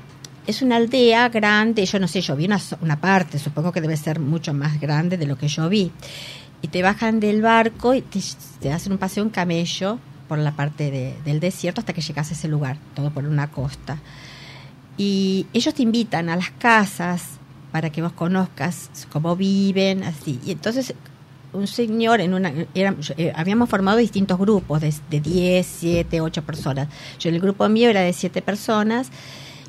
es una aldea grande, yo no sé, yo vi una, una parte, supongo que debe ser mucho más grande de lo que yo vi. Y te bajan del barco y te, hacen un paseo en camello por la parte de- del desierto hasta que llegas a ese lugar, todo por una costa. Y ellos te invitan a las casas para que vos conozcas cómo viven, así. Y entonces un señor en una eh, habíamos formado distintos grupos de, de 10, 7, 8 personas. Yo el grupo mío era de 7 personas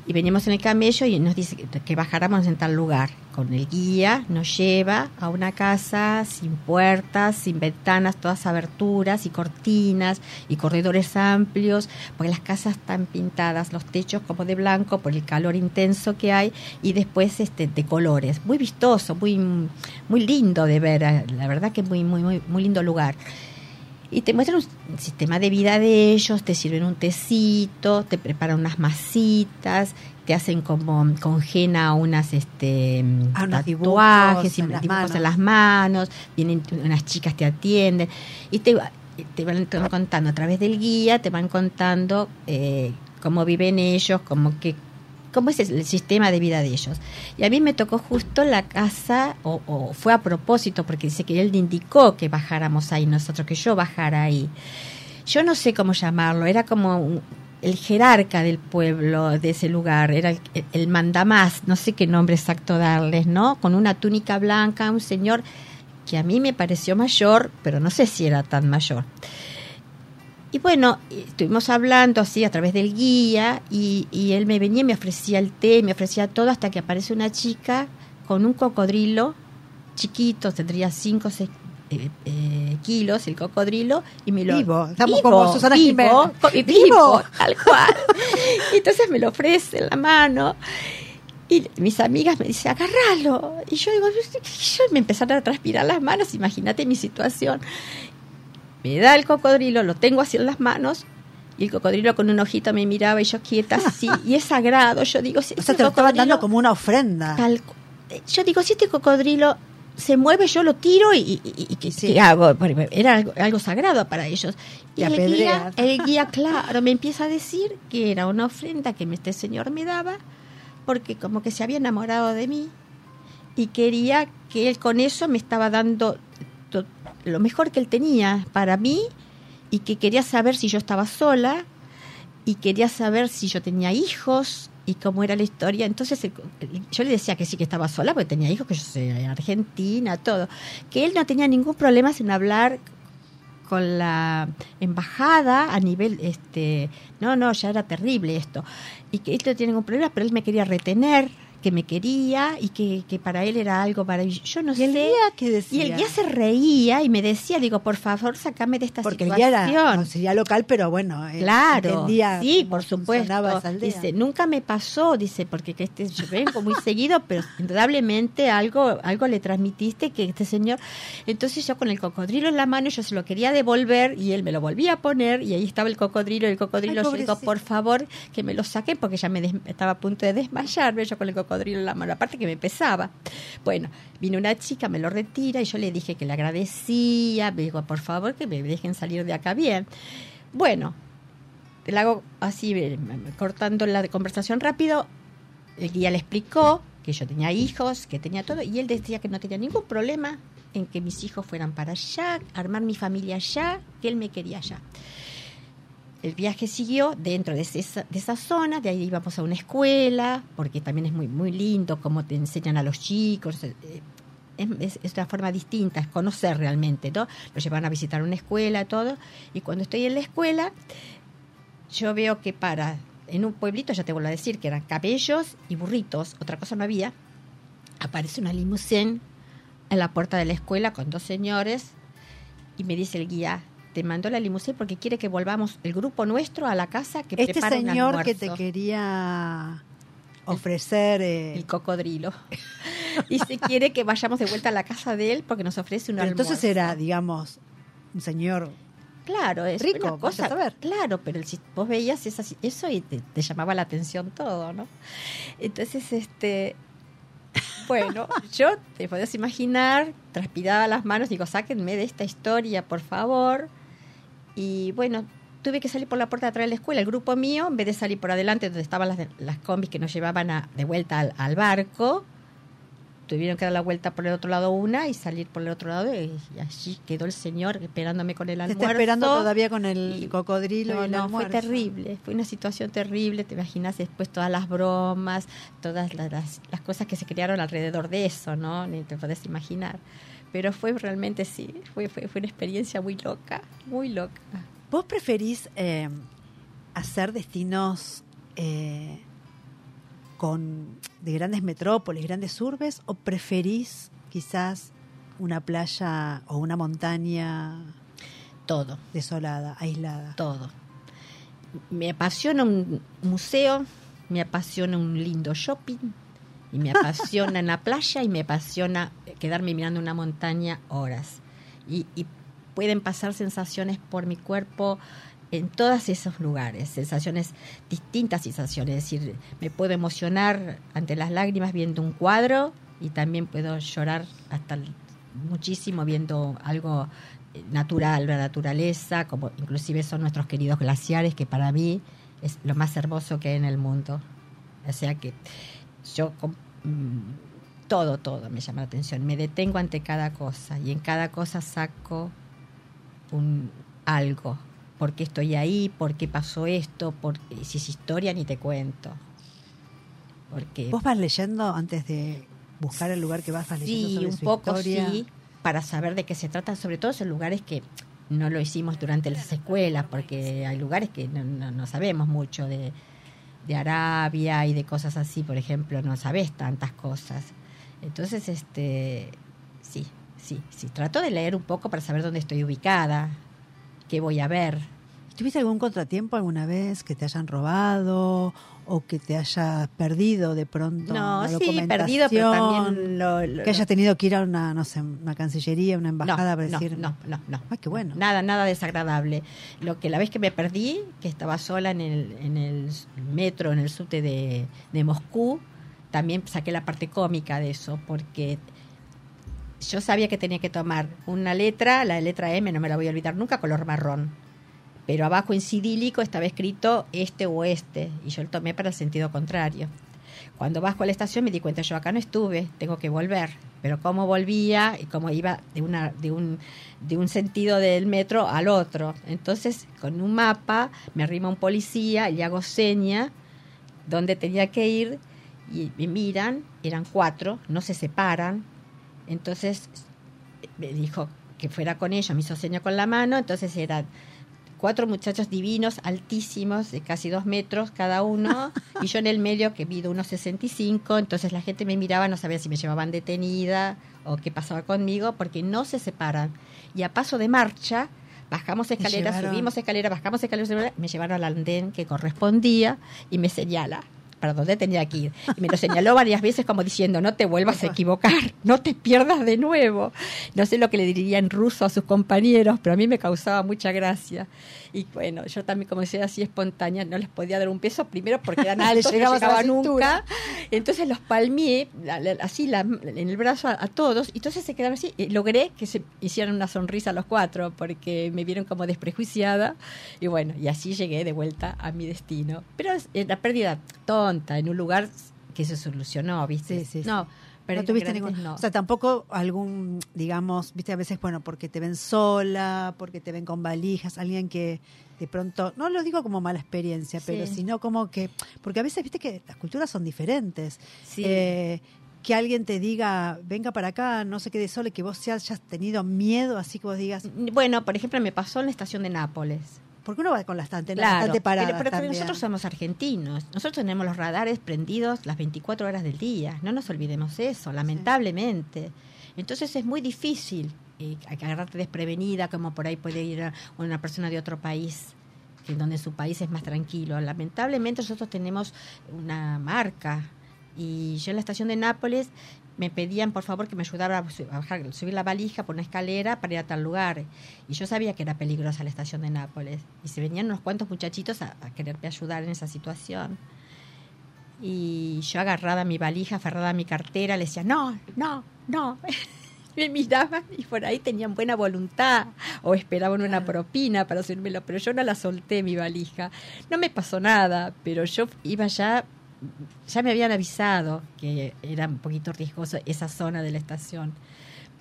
Y veníamos en el camello y nos dice que, bajáramos en tal lugar. Con el guía nos lleva a una casa sin puertas, sin ventanas, todas aberturas y cortinas y corredores amplios, porque las casas están pintadas, los techos como de blanco por el calor intenso que hay y después este de colores. Muy vistoso, muy muy lindo de ver, eh, la verdad que muy muy muy, muy lindo lugar y te muestran un sistema de vida de ellos, te sirven un tecito, te preparan unas masitas, te hacen como congena unas este ah, tatuajes, dibujos, en, dibujos en las manos, vienen unas chicas te atienden y te, te van contando a través del guía, te van contando eh, cómo viven ellos, cómo que cómo es el sistema de vida de ellos. Y a mí me tocó justo la casa, o, fue a propósito, porque dice que él indicó que bajáramos ahí, nosotros, que yo bajara ahí. Yo no sé cómo llamarlo, era como el jerarca del pueblo, de ese lugar, era el, el mandamás, no sé qué nombre exacto darles, ¿no? Con una túnica blanca, un señor que a mí me pareció mayor, pero no sé si era tan mayor. Y bueno, estuvimos hablando así a través del guía y, él me venía, me ofrecía el té, me ofrecía todo hasta que aparece una chica con un cocodrilo chiquito, tendría 5 o 6 kilos el cocodrilo y me lo vivo estamos como Susana vivo, vivo, tal cual. Y entonces me lo ofrece en la mano y mis amigas me dicen agárralo y yo digo yo me empezaron a transpirar las manos imagínate mi situación me da el cocodrilo, lo tengo así en las manos, y el cocodrilo con un ojito me miraba y yo quieta así, y es sagrado, yo digo... Si o sea, te lo estaba dando como una ofrenda. yo digo, si este cocodrilo se mueve, yo lo tiro y, y, ¿qué hago? Era algo, sagrado para ellos. Y, el, guía, el guía, claro, me empieza a decir que era una ofrenda que este señor me daba, porque como que se había enamorado de mí y quería que él con eso me estaba dando lo mejor que él tenía para mí y que quería saber si yo estaba sola y quería saber si yo tenía hijos y cómo era la historia. Entonces yo le decía que sí que estaba sola porque tenía hijos, que yo soy argentina, todo. Que él no tenía ningún problema en hablar con la embajada a nivel este no no ya era terrible esto y que no tenía ningún problema pero él me quería retener que me quería y que, que para él era algo maravilloso. Yo no ¿Y el sé. que decía? Y el guía se reía y me decía, digo, por favor, sacame de esta Porque situación. Porque el guía era, sería local, pero bueno, eh, claro, sí, por supuesto. Dice, nunca me pasó, dice, porque que este, yo vengo muy seguido, pero indudablemente algo, algo le transmitiste que este señor. Entonces yo con el cocodrilo en la mano, yo se lo quería devolver y él me lo volvía a poner y ahí estaba el cocodrilo, y el cocodrilo, yo digo, por favor, que me lo saque porque ya me estaba a punto de desmayarme yo con el cocodrilo en la mano, aparte que me pesaba. Bueno, vino una chica, me lo retira y yo le dije que le agradecía, me dijo, por favor, que me dejen salir de acá bien. Bueno, le hago así, eh, cortando la conversación rápido, el guía le explicó que yo tenía hijos, que tenía todo, y él decía que no tenía ningún problema en que mis hijos fueran para allá, armar mi familia allá, que él me quería allá el viaje siguió dentro de esa, de esa zona, de ahí íbamos a una escuela, porque también es muy, muy lindo cómo te enseñan a los chicos. Eh, es, una forma distinta, es conocer realmente, ¿no? Los llevan a visitar una escuela, todo. Y cuando estoy en la escuela, yo veo que para, en un pueblito, ya te vuelvo a decir, que eran cabellos y burritos, otra cosa no había, aparece una limusén en la puerta de la escuela con dos señores y me dice el guía, te mandó la limusina porque quiere que volvamos el grupo nuestro a la casa que este señor que te quería ofrecer el, eh, cocodrilo y se quiere que vayamos de vuelta a la casa de él porque nos ofrece un entonces era digamos un señor Claro, es rico, una cosa. Claro, pero el, vos veías eso y te, te, llamaba la atención todo, ¿no? Entonces, este, bueno, yo te podías imaginar, transpiraba las manos, digo, sáquenme de esta historia, por favor. Y bueno, tuve que salir por la puerta de atrás de la escuela. El grupo mío, en vez de salir por adelante, donde estaban las, las combis que nos llevaban a, de vuelta al, barco, tuvieron que dar la vuelta por el otro lado una y salir por el otro lado. Y, allí quedó el señor esperándome con el almuerzo. está esperando todavía con el cocodrilo no, y el no, fue terrible. Fue una situación terrible. Te imaginas después todas las bromas, todas las, las, cosas que se crearon alrededor de eso, ¿no? Ni te podés imaginar. Pero fue realmente sí, fue, fue, fue una experiencia muy loca, muy loca. ¿Vos preferís eh, hacer destinos eh, con de grandes metrópolis, grandes urbes, o preferís quizás una playa o una montaña todo desolada, aislada? Todo. Me apasiona un museo, me apasiona un lindo shopping, y me apasiona en la playa y me apasiona quedarme mirando una montaña horas. Y, pueden pasar sensaciones por mi cuerpo en todos esos lugares, sensaciones, distintas sensaciones, es decir, me puedo emocionar ante las lágrimas viendo un cuadro y también puedo llorar hasta muchísimo viendo algo eh, natural, la naturaleza, como inclusive son nuestros queridos glaciares, que para mí es lo más hermoso que hay en el mundo. O sea que yo mm, todo, todo me llama la atención, me detengo ante cada cosa y en cada cosa saco un algo, por qué estoy ahí, por qué pasó esto, por, si es historia ni te cuento. Porque ¿Vos vas leyendo antes de buscar el lugar que vas, vas leyendo sí, un poco sí, para saber de qué se trata, sobre todo en lugares que no lo hicimos durante las escuelas, porque hay lugares que no, sabemos mucho de, de Arabia y de cosas así, por ejemplo, no sabes tantas cosas. Entonces, este, sí, sí, sí, trato de leer un poco para saber dónde estoy ubicada, qué voy a ver. ¿Tuviste algún contratiempo alguna vez que te hayan robado o que te hayas perdido de pronto? No, sí, perdido, pero también lo, que hayas tenido que ir a una, no sé, una cancillería, una embajada para decir. No, no, no. Ay, qué bueno. Nada, nada desagradable. Lo que la vez que me perdí, que estaba sola en el, en el metro, en el subte de, de Moscú, también saqué la parte cómica de eso, porque yo sabía que tenía que tomar una letra, la letra M, no me la voy a olvidar nunca, color marrón. Pero abajo en sidílico estaba escrito este o este, y yo lo tomé para el sentido contrario. Cuando bajo a la estación me di cuenta, yo acá no estuve, tengo que volver. Pero cómo volvía y cómo iba de, una, de, un, de un sentido del metro al otro. Entonces, con un mapa, me arrima un policía, le hago seña donde tenía que ir, y me miran, eran cuatro, no se separan, entonces me dijo que fuera con ellos, me hizo seña con la mano, entonces eran cuatro muchachos divinos, altísimos, de casi dos metros cada uno, y yo en el medio que mido unos 65, entonces la gente me miraba, no sabía si me llevaban detenida o qué pasaba conmigo, porque no se separan. Y a paso de marcha, bajamos escaleras, subimos escaleras, bajamos escaleras, me llevaron al andén que correspondía y me señala para dónde tenía que ir. Y me lo señaló varias veces como diciendo, no te vuelvas a equivocar, no te pierdas de nuevo. No sé lo que le diría en ruso a sus compañeros, pero a mí me causaba mucha gracia. Y bueno, yo también como decía así espontánea, no les podía dar un peso, primero porque eran altos, no llegaba nunca. Entonces los palmé así en el brazo a, todos, y entonces se quedaron así. Y logré que se hicieran una sonrisa a los cuatro, porque me vieron como desprejuiciada. Y bueno, y así llegué de vuelta a mi destino. Pero la pérdida tonta, en un lugar que se solucionó, ¿viste? Sí, sí, no, pero no tuviste ningún, o sea, tampoco algún, digamos, viste a veces, bueno, porque te ven sola, porque te ven con valijas, alguien que de pronto, no lo digo como mala experiencia, pero sino como que, porque a veces, viste que las culturas son diferentes. Eh, que alguien te diga, venga para acá, no se quede sola, que vos hayas tenido miedo, así que vos digas. Bueno, por ejemplo, me pasó en la estación de Nápoles porque uno va con las antenas claro, parada. Pero, pero nosotros somos argentinos. Nosotros tenemos los radares prendidos las 24 horas del día. No nos olvidemos eso, lamentablemente. Entonces es muy difícil eh, agarrarte desprevenida, como por ahí puede ir una persona de otro país que donde su país es más tranquilo. Lamentablemente nosotros tenemos una marca y yo en la estación de Nápoles me pedían por favor que me ayudara a, bajar, subir la valija por una escalera para ir a tal lugar. Y yo sabía que era peligrosa la estación de Nápoles. Y se venían unos cuantos muchachitos a, quererme ayudar en esa situación. Y yo agarraba mi valija, aferrada a mi cartera, le decía, no, no, no. me miraban y por ahí tenían buena voluntad o esperaban una propina para hacérmelo, pero yo no la solté mi valija. No me pasó nada, pero yo iba ya ya me habían avisado que era un poquito riesgoso esa zona de la estación.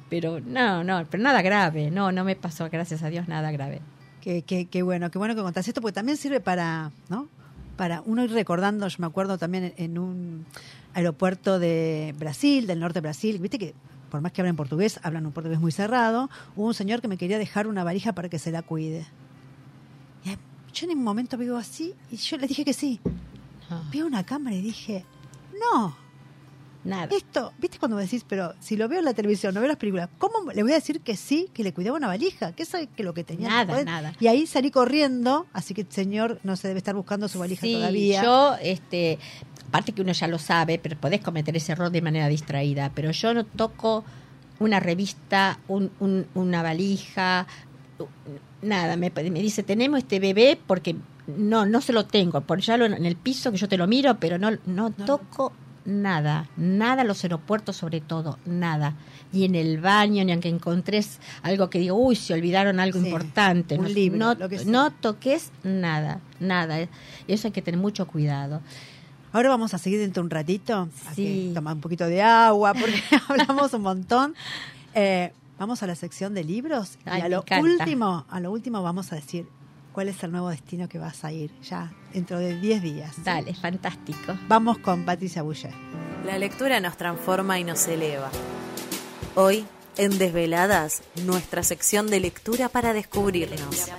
Pero no, no, pero nada grave, no, no me pasó, gracias a Dios, nada grave. Qué, qué, qué bueno, qué bueno que contás esto, porque también sirve para, ¿no? Para uno ir recordando, yo me acuerdo también en un aeropuerto de Brasil, del norte de Brasil, viste que por más que hablen portugués, hablan un portugués muy cerrado, hubo un señor que me quería dejar una varija para que se la cuide. Y yo en un momento vivo así y yo le dije que sí. Vi una cámara y dije, no. Nada. Esto, ¿viste cuando me decís, pero si lo veo en la televisión, no veo las películas, ¿cómo le voy a decir que sí, que le cuidaba una valija? ¿Qué sabe que lo que tenía? Nada, nada. Y ahí salí corriendo, así que el señor no se debe estar buscando su valija Sí, todavía. yo, este, aparte que uno ya lo sabe, pero podés cometer ese error de manera distraída, pero yo no toco una revista, un- un- una valija, nada, me, me dice, tenemos este bebé porque no, no se lo tengo, por ya lo en el piso que yo te lo miro, pero no, no toco nada, nada en los aeropuertos sobre todo, nada. Y en el baño, ni aunque encontres algo que digo, uy, se olvidaron algo Sí, importante. un no, libro, no, lo que sea. no toques nada, nada. Eso hay que tener mucho cuidado. Ahora vamos a seguir dentro de un ratito. a Sí. que un poquito de agua, porque hablamos un montón. Eh, vamos a la sección de libros Ay, y a lo encanta. último, a lo último vamos a decir cuál es el nuevo destino que vas a ir ya dentro de 10 días. Dale, fantástico. Vamos con Patricia Boucher. La lectura nos transforma y nos eleva. Hoy, en Desveladas, nuestra sección de lectura para descubrirnos.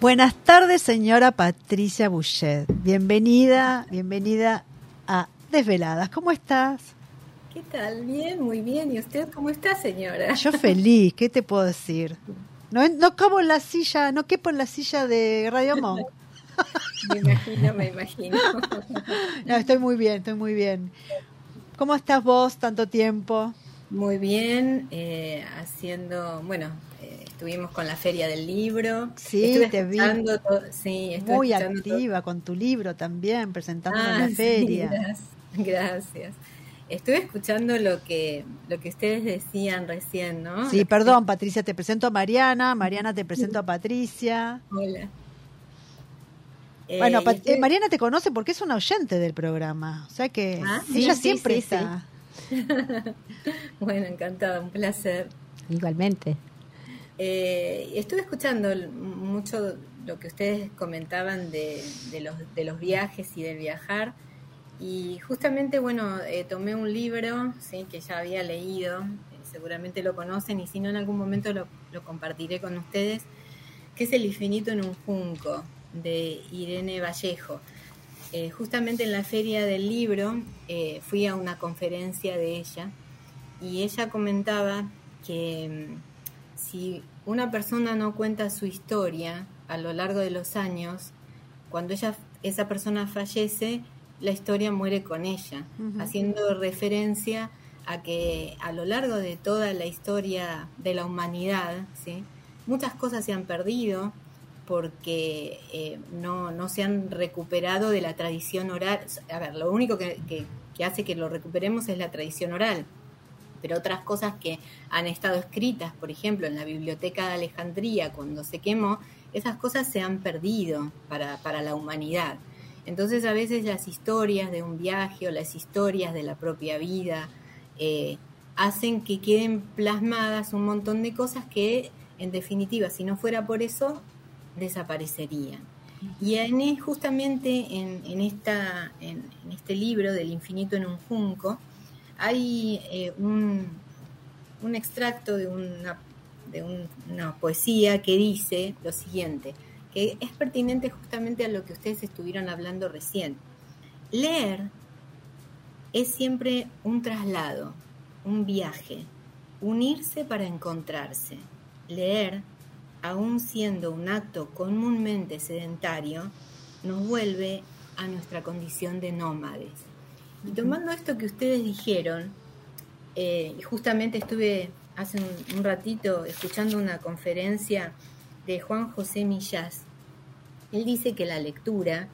Buenas tardes, señora Patricia Boucher. Bienvenida, bienvenida Desveladas. ¿Cómo estás? ¿Qué tal? Bien, muy bien. ¿Y usted cómo está, señora? Yo feliz, ¿qué te puedo decir? No, no en la silla, no quepo en la silla de Radio Monk. Me imagino, me imagino. No, estoy muy bien, estoy muy bien. ¿Cómo estás vos tanto tiempo? Muy bien, eh, haciendo, bueno, eh, estuvimos con la feria del libro. Sí, Estuve te vi. todo- sí, estuve Muy todo- activa con tu libro también, presentándolo en Ah, la sí, feria. gracias, gracias. Estuve escuchando lo que lo que ustedes decían recién, ¿no? Sí, perdón, Patricia, te presento a Mariana, Mariana te presento a Patricia. Hola. Eh, Bueno, Pat- estuve- eh, Mariana te conoce porque es una oyente del programa, o sea que Ah, ella sí, siempre sí, está. bueno, encantada, un placer. Igualmente. Eh, estuve escuchando mucho lo que ustedes comentaban de, de los, de los viajes y del viajar. Y justamente, bueno, eh, tomé un libro ¿sí? que ya había leído, eh, seguramente lo conocen, y si no, en algún momento lo, compartiré con ustedes, que es El infinito en un junco, de Irene Vallejo. Eh, justamente en la feria del libro fui a una conferencia de ella y ella comentaba que mm, si una persona no cuenta su historia a lo largo de los años, cuando ella, esa persona fallece, la historia muere con ella, haciendo referencia a que a lo largo de toda la historia de la humanidad, ¿sí? muchas cosas se han perdido porque eh, no, no se han recuperado de la tradición oral. A ver, lo único que, que- que hace que lo recuperemos es la tradición oral pero otras cosas que han estado escritas, por ejemplo, en la Biblioteca de Alejandría, cuando se quemó, esas cosas se han perdido para, para la humanidad. Entonces a veces las historias de un viaje o las historias de la propia vida eh, hacen que queden plasmadas un montón de cosas que, en definitiva, si no fuera por eso, desaparecerían. Y en, justamente en, este libro del infinito en un junco, hay eh, un, extracto de, una, de un- una poesía que dice lo siguiente, que es pertinente justamente a lo que ustedes estuvieron hablando recién. Leer es siempre un traslado, un viaje, unirse para encontrarse. Leer, aun siendo un acto comúnmente sedentario, nos vuelve a nuestra condición de nómades. Y tomando esto que ustedes dijeron, eh, justamente estuve hace un, un ratito escuchando una conferencia de Juan José Millás. Él dice que la lectura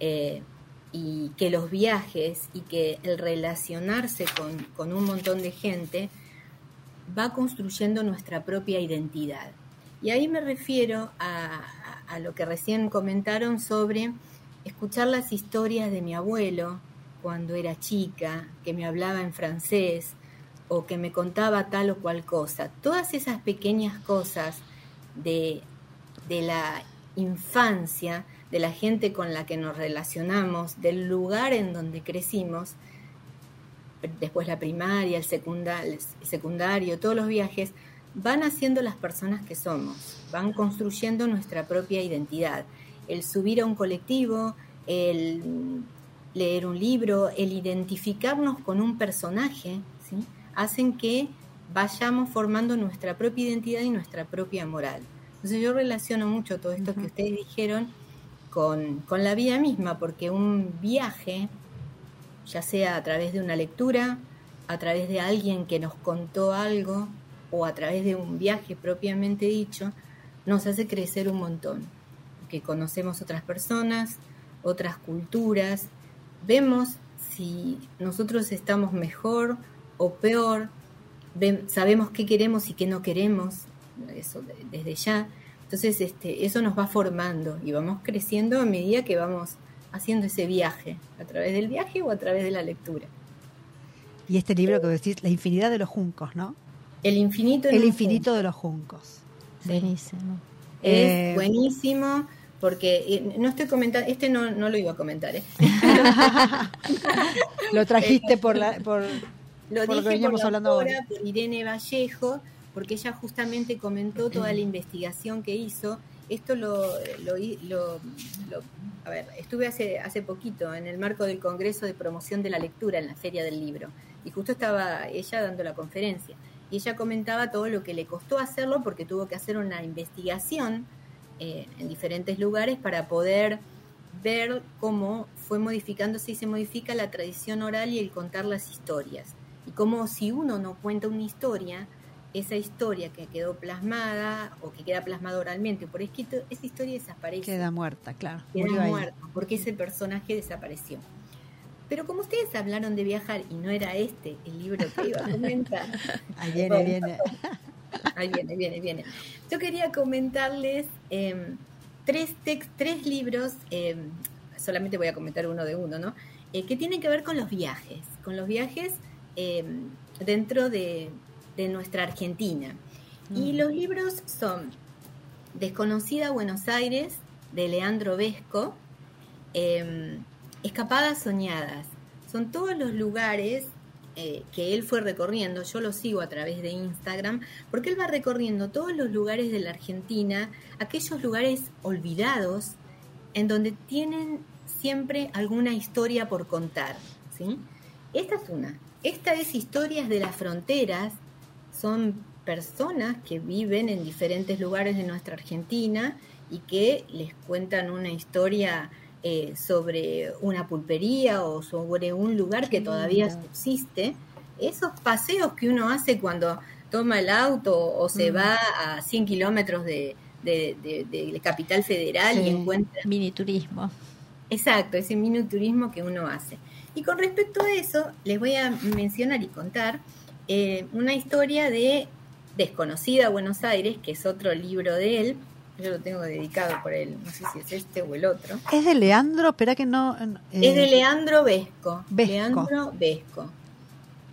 eh, y que los viajes y que el relacionarse con, con un montón de gente va construyendo nuestra propia identidad. Y ahí me refiero a, a- a lo que recién comentaron sobre escuchar las historias de mi abuelo cuando era chica, que me hablaba en francés o que me contaba tal o cual cosa. Todas esas pequeñas cosas de, de la infancia, de la gente con la que nos relacionamos, del lugar en donde crecimos, después la primaria, el secundario, todos los viajes, van haciendo las personas que somos, van construyendo nuestra propia identidad. El subir a un colectivo, el leer un libro, el identificarnos con un personaje, hacen que vayamos formando nuestra propia identidad y nuestra propia moral. Entonces yo relaciono mucho todo esto que ustedes dijeron con, con la vida misma, porque un viaje, ya sea a través de una lectura, a través de alguien que nos contó algo o a través de un viaje propiamente dicho, nos hace crecer un montón, que conocemos otras personas, otras culturas, vemos si nosotros estamos mejor o peor, sabemos qué queremos y qué no queremos, eso desde ya. Entonces, este, eso nos va formando y vamos creciendo a medida que vamos haciendo ese viaje, a través del viaje o a través de la lectura. Y este libro que decís, La infinidad de los juncos, ¿no? El infinito, El infinito de los juncos. Buenísimo. Es eh, buenísimo porque eh, no estoy comentando, este no, no lo iba a comentar. ¿eh? lo trajiste por, la, por, lo dije veníamos hablando ahora, por Irene Vallejo, porque ella justamente comentó toda la investigación que hizo. Esto lo, lo, lo, a ver, estuve hace, hace poquito en el marco del Congreso de Promoción de la Lectura en la Feria del Libro, y justo estaba ella dando la conferencia, y ella comentaba todo lo que le costó hacerlo porque tuvo que hacer una investigación eh, en diferentes lugares para poder ver cómo fue modificándose y se modifica la tradición oral y el contar las historias. Y cómo si uno no cuenta una historia, esa historia que quedó plasmada o que queda plasmada oralmente por escrito, esa historia desaparece. Queda muerta, claro. Queda muerta, porque ese personaje desapareció. Pero como ustedes hablaron de viajar y no era este el libro que iba a comentar. ahí viene, viene. Ahí viene, viene, viene. Yo quería comentarles em, tres, tres libros, em, solamente voy a comentar uno de uno, ¿no? Eh, que tienen que ver con los viajes, con los viajes em, dentro de, nuestra Argentina. Y los libros son Desconocida Buenos Aires, de Leandro Vesco, Escapadas Soñadas. Son todos los lugares eh, que él fue recorriendo, yo lo sigo a través de Instagram, porque él va recorriendo todos los lugares de la Argentina, aquellos lugares olvidados, en donde tienen siempre alguna historia por contar. ¿sí? Esta es una. Esta es Historias de las Fronteras. Son personas que viven en diferentes lugares de nuestra Argentina y que les cuentan una historia eh, sobre una pulpería o sobre un lugar que todavía subsiste, esos paseos que uno hace cuando toma el auto o se mm. va a 100 kilómetros de, de, Capital Federal y encuentra... Mini turismo. Exacto, ese mini turismo que uno hace. Y con respecto a eso, les voy a mencionar y contar eh, una historia de Desconocida Buenos Aires, que es otro libro de él, yo lo tengo dedicado por él, no sé si es este o el otro. ¿Es de Leandro? Espera que no... es de Leandro Vesco. Leandro Vesco.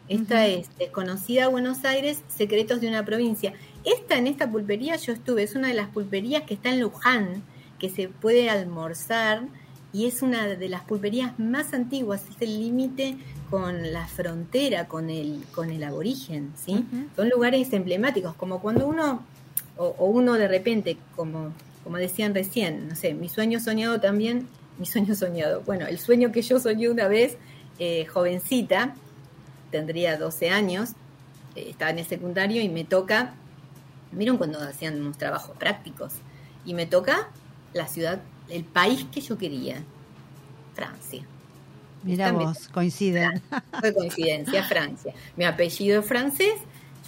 Esta es Desconocida Buenos Aires, Secretos de una provincia. Esta, en esta pulpería yo estuve, es una de las pulperías que está en Luján, que se puede almorzar y es una de las pulperías más antiguas, es el límite con la frontera, con el, con el aborigen, ¿sí? Son lugares emblemáticos, como cuando uno o, uno de repente, como, como decían recién, no sé, mi sueño soñado también, mi sueño soñado, bueno, el sueño que yo soñé una vez, eh, jovencita, tendría 12 años, eh, estaba en el secundario y me toca, miren cuando hacían unos trabajos prácticos, y me toca la ciudad, el país que yo quería, Francia. Mira vos, coinciden. Fue coincidencia, Francia. Mi apellido es francés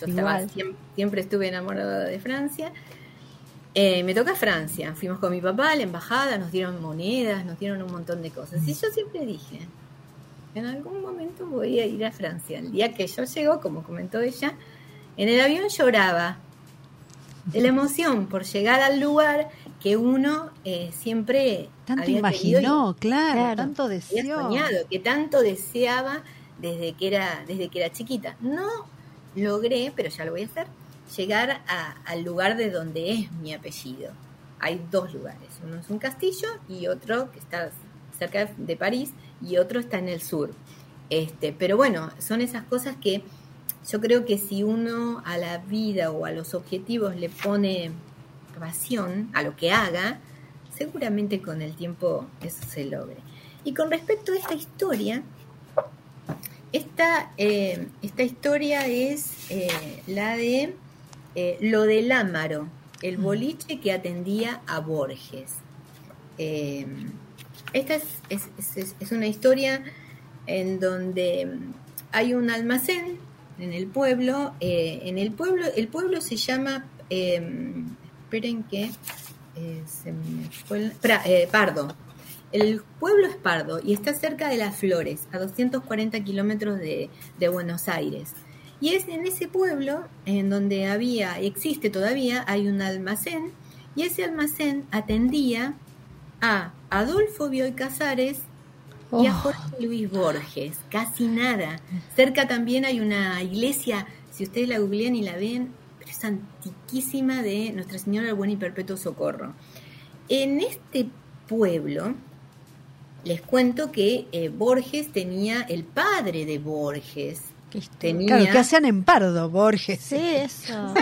yo siempre, estuve enamorada de Francia. Eh, me toca Francia. Fuimos con mi papá a la embajada, nos dieron monedas, nos dieron un montón de cosas. Y yo siempre dije, en algún momento voy a ir a Francia. El día que yo llego, como comentó ella, en el avión lloraba de la emoción por llegar al lugar que uno eh, siempre tanto imaginó, claro, tanto deseó, soñado, que tanto deseaba desde que era desde que era chiquita. No logré, pero ya lo voy a hacer, llegar al lugar de donde es mi apellido. Hay dos lugares, uno es un castillo y otro que está cerca de París y otro está en el sur. Este, pero bueno, son esas cosas que yo creo que si uno a la vida o a los objetivos le pone a lo que haga, seguramente con el tiempo eso se logre. Y con respecto a esta historia, esta, eh, esta historia es eh, la de eh, lo del Ámaro, el mm. boliche que atendía a Borges. esta es, es, es, una historia en donde hay un almacén en el pueblo. en el pueblo, el pueblo se llama, esperen que se me fue, Pardo, el pueblo es Pardo y está cerca de Las Flores, a 240 kilómetros de, Buenos Aires. Y es en ese pueblo, en donde había, existe todavía, hay un almacén, y ese almacén atendía a Adolfo Bioy Casares y a oh. Jorge Luis Borges, casi nada. Cerca también hay una iglesia, si ustedes la googlean y la ven, pero es antiquísima de Nuestra Señora del Buen y Perpetuo Socorro. En este pueblo, les cuento que eh, Borges tenía el padre de Borges. Tenía... Claro, que hacían en Pardo, Borges. Sí, eso.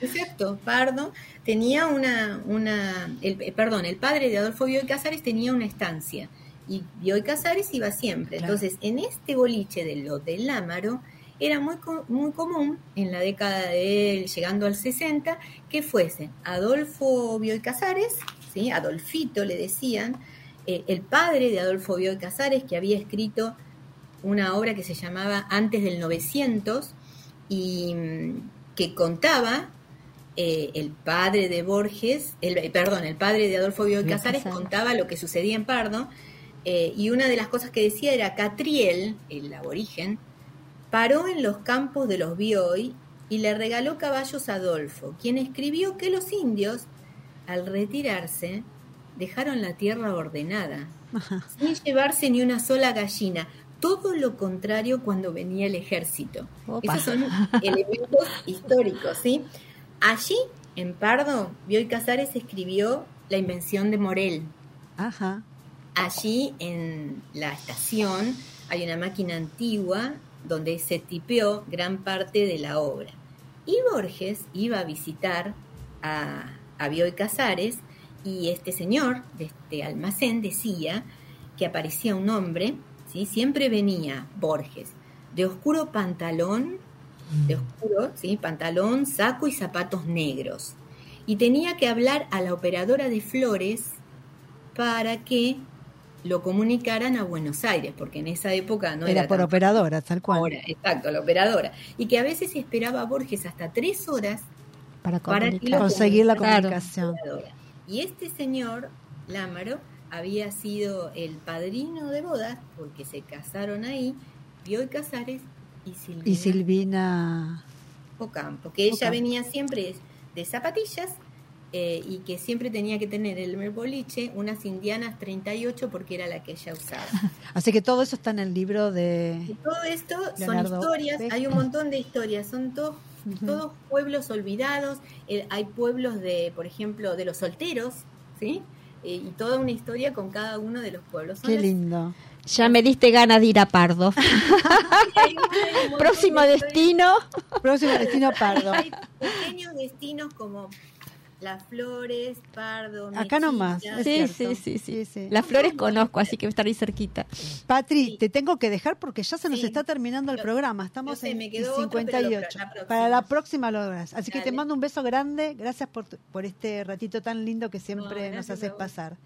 Exacto, Pardo tenía una, una el, eh, perdón, el padre de Adolfo Bioy Casares tenía una estancia y Bioy Casares iba siempre. Entonces, en este boliche de lo del Lámaro, era muy, muy común en la década de llegando al 60 que fuese Adolfo Bioy Casares, ¿sí? Adolfito le decían, eh, el padre de Adolfo Bioy Casares, que había escrito una obra que se llamaba Antes del 900 y mm, que contaba eh, el padre de Borges, el, eh, perdón, el padre de Adolfo Bioy Casares contaba lo que sucedía en Pardo y una de las cosas que decía era Catriel, el aborigen, paró en los campos de los Bioy y le regaló caballos a Adolfo, quien escribió que los indios, al retirarse, dejaron la tierra ordenada, sin llevarse ni una sola gallina. Todo lo contrario cuando venía el ejército. Esos son elementos históricos, ¿sí? Allí, en Pardo, Bioy Casares escribió La invención de Morel. Ajá. Allí, en la estación, hay una máquina antigua donde se tipeó gran parte de la obra. Y Borges iba a visitar a, a Bioy Casares y este señor de este almacén decía que aparecía un hombre, ¿sí? siempre venía Borges, de oscuro pantalón, de oscuro, ¿sí? pantalón, saco y zapatos negros. Y tenía que hablar a la operadora de flores para que lo comunicaran a Buenos Aires, porque en esa época no era. Era por operadora, tal cual. exacto, la operadora. Y que a veces esperaba a Borges hasta tres horas para, conseguir la comunicación. Y este señor, Lámaro, había sido el padrino de bodas, porque se casaron ahí, Bioy Casares y Silvina, y Silvina... Ocampo, que ella venía siempre de zapatillas eh, y que siempre tenía que tener el boliche unas indianas 38 porque era la que ella usaba. Así que todo eso está en el libro de... todo esto son historias, hay un montón de historias, son todos todos pueblos olvidados, eh, hay pueblos de, por ejemplo, de los solteros, ¿sí? Eh, y toda una historia con cada uno de los pueblos. Qué lindo. Ya me diste ganas de ir a Pardo. Próximo destino. Próximo destino Pardo. Hay pequeños destinos como las flores, Pardo. Acá nomás. Sí, sí, sí, sí, Las flores conozco, así que estar ahí cerquita. Patri, te tengo que dejar porque ya se nos está terminando el programa. Estamos en me 58. Para la próxima lo logras. Así que te mando un beso grande. Gracias por, por este ratito tan lindo que siempre nos haces pasar.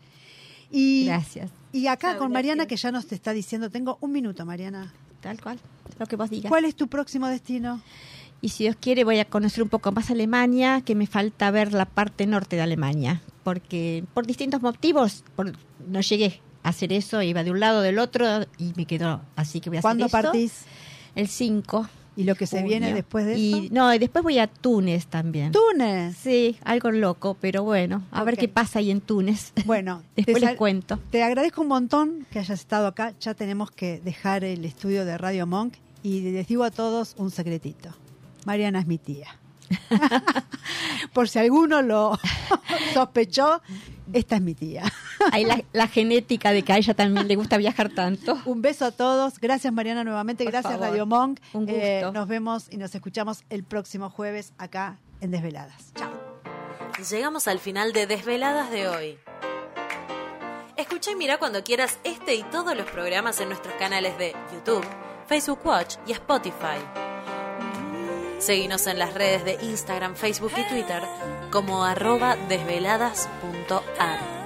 Y, gracias. Y acá con Mariana, que ya nos te está diciendo, tengo un minuto, Mariana. Tal cual, lo que vos digas. ¿Cuál es tu próximo destino? Y si Dios quiere voy a conocer un poco más Alemania, que me falta ver la parte norte de Alemania, porque por distintos motivos no llegué a hacer eso, iba de un lado del otro y me quedó así que voy a hacer eso. ¿Cuándo partís? El 5. ¿Y lo que se viene después de y, eso? No, y después voy a Túnez también. ¿Túnez? Sí, algo loco, pero bueno, a ver qué pasa ahí en Túnez. Bueno, después les cuento. Te agradezco un montón que hayas estado acá. Ya tenemos que dejar el estudio de Radio Monk y les digo a todos un secretito. Mariana es mi tía. Por si alguno lo sospechó, esta es mi tía. hay la, genética de que a ella también le gusta viajar tanto. Un beso a todos. Gracias Mariana nuevamente. Gracias Radio Monk. Un eh, nos vemos y nos escuchamos el próximo jueves acá en Desveladas. Chao. Llegamos al final de Desveladas de hoy. Escucha y mira cuando quieras este y todos los programas en nuestros canales de YouTube, Facebook Watch y Spotify. Seguinos en las redes de Instagram, Facebook y Twitter como arroba desveladas.ar.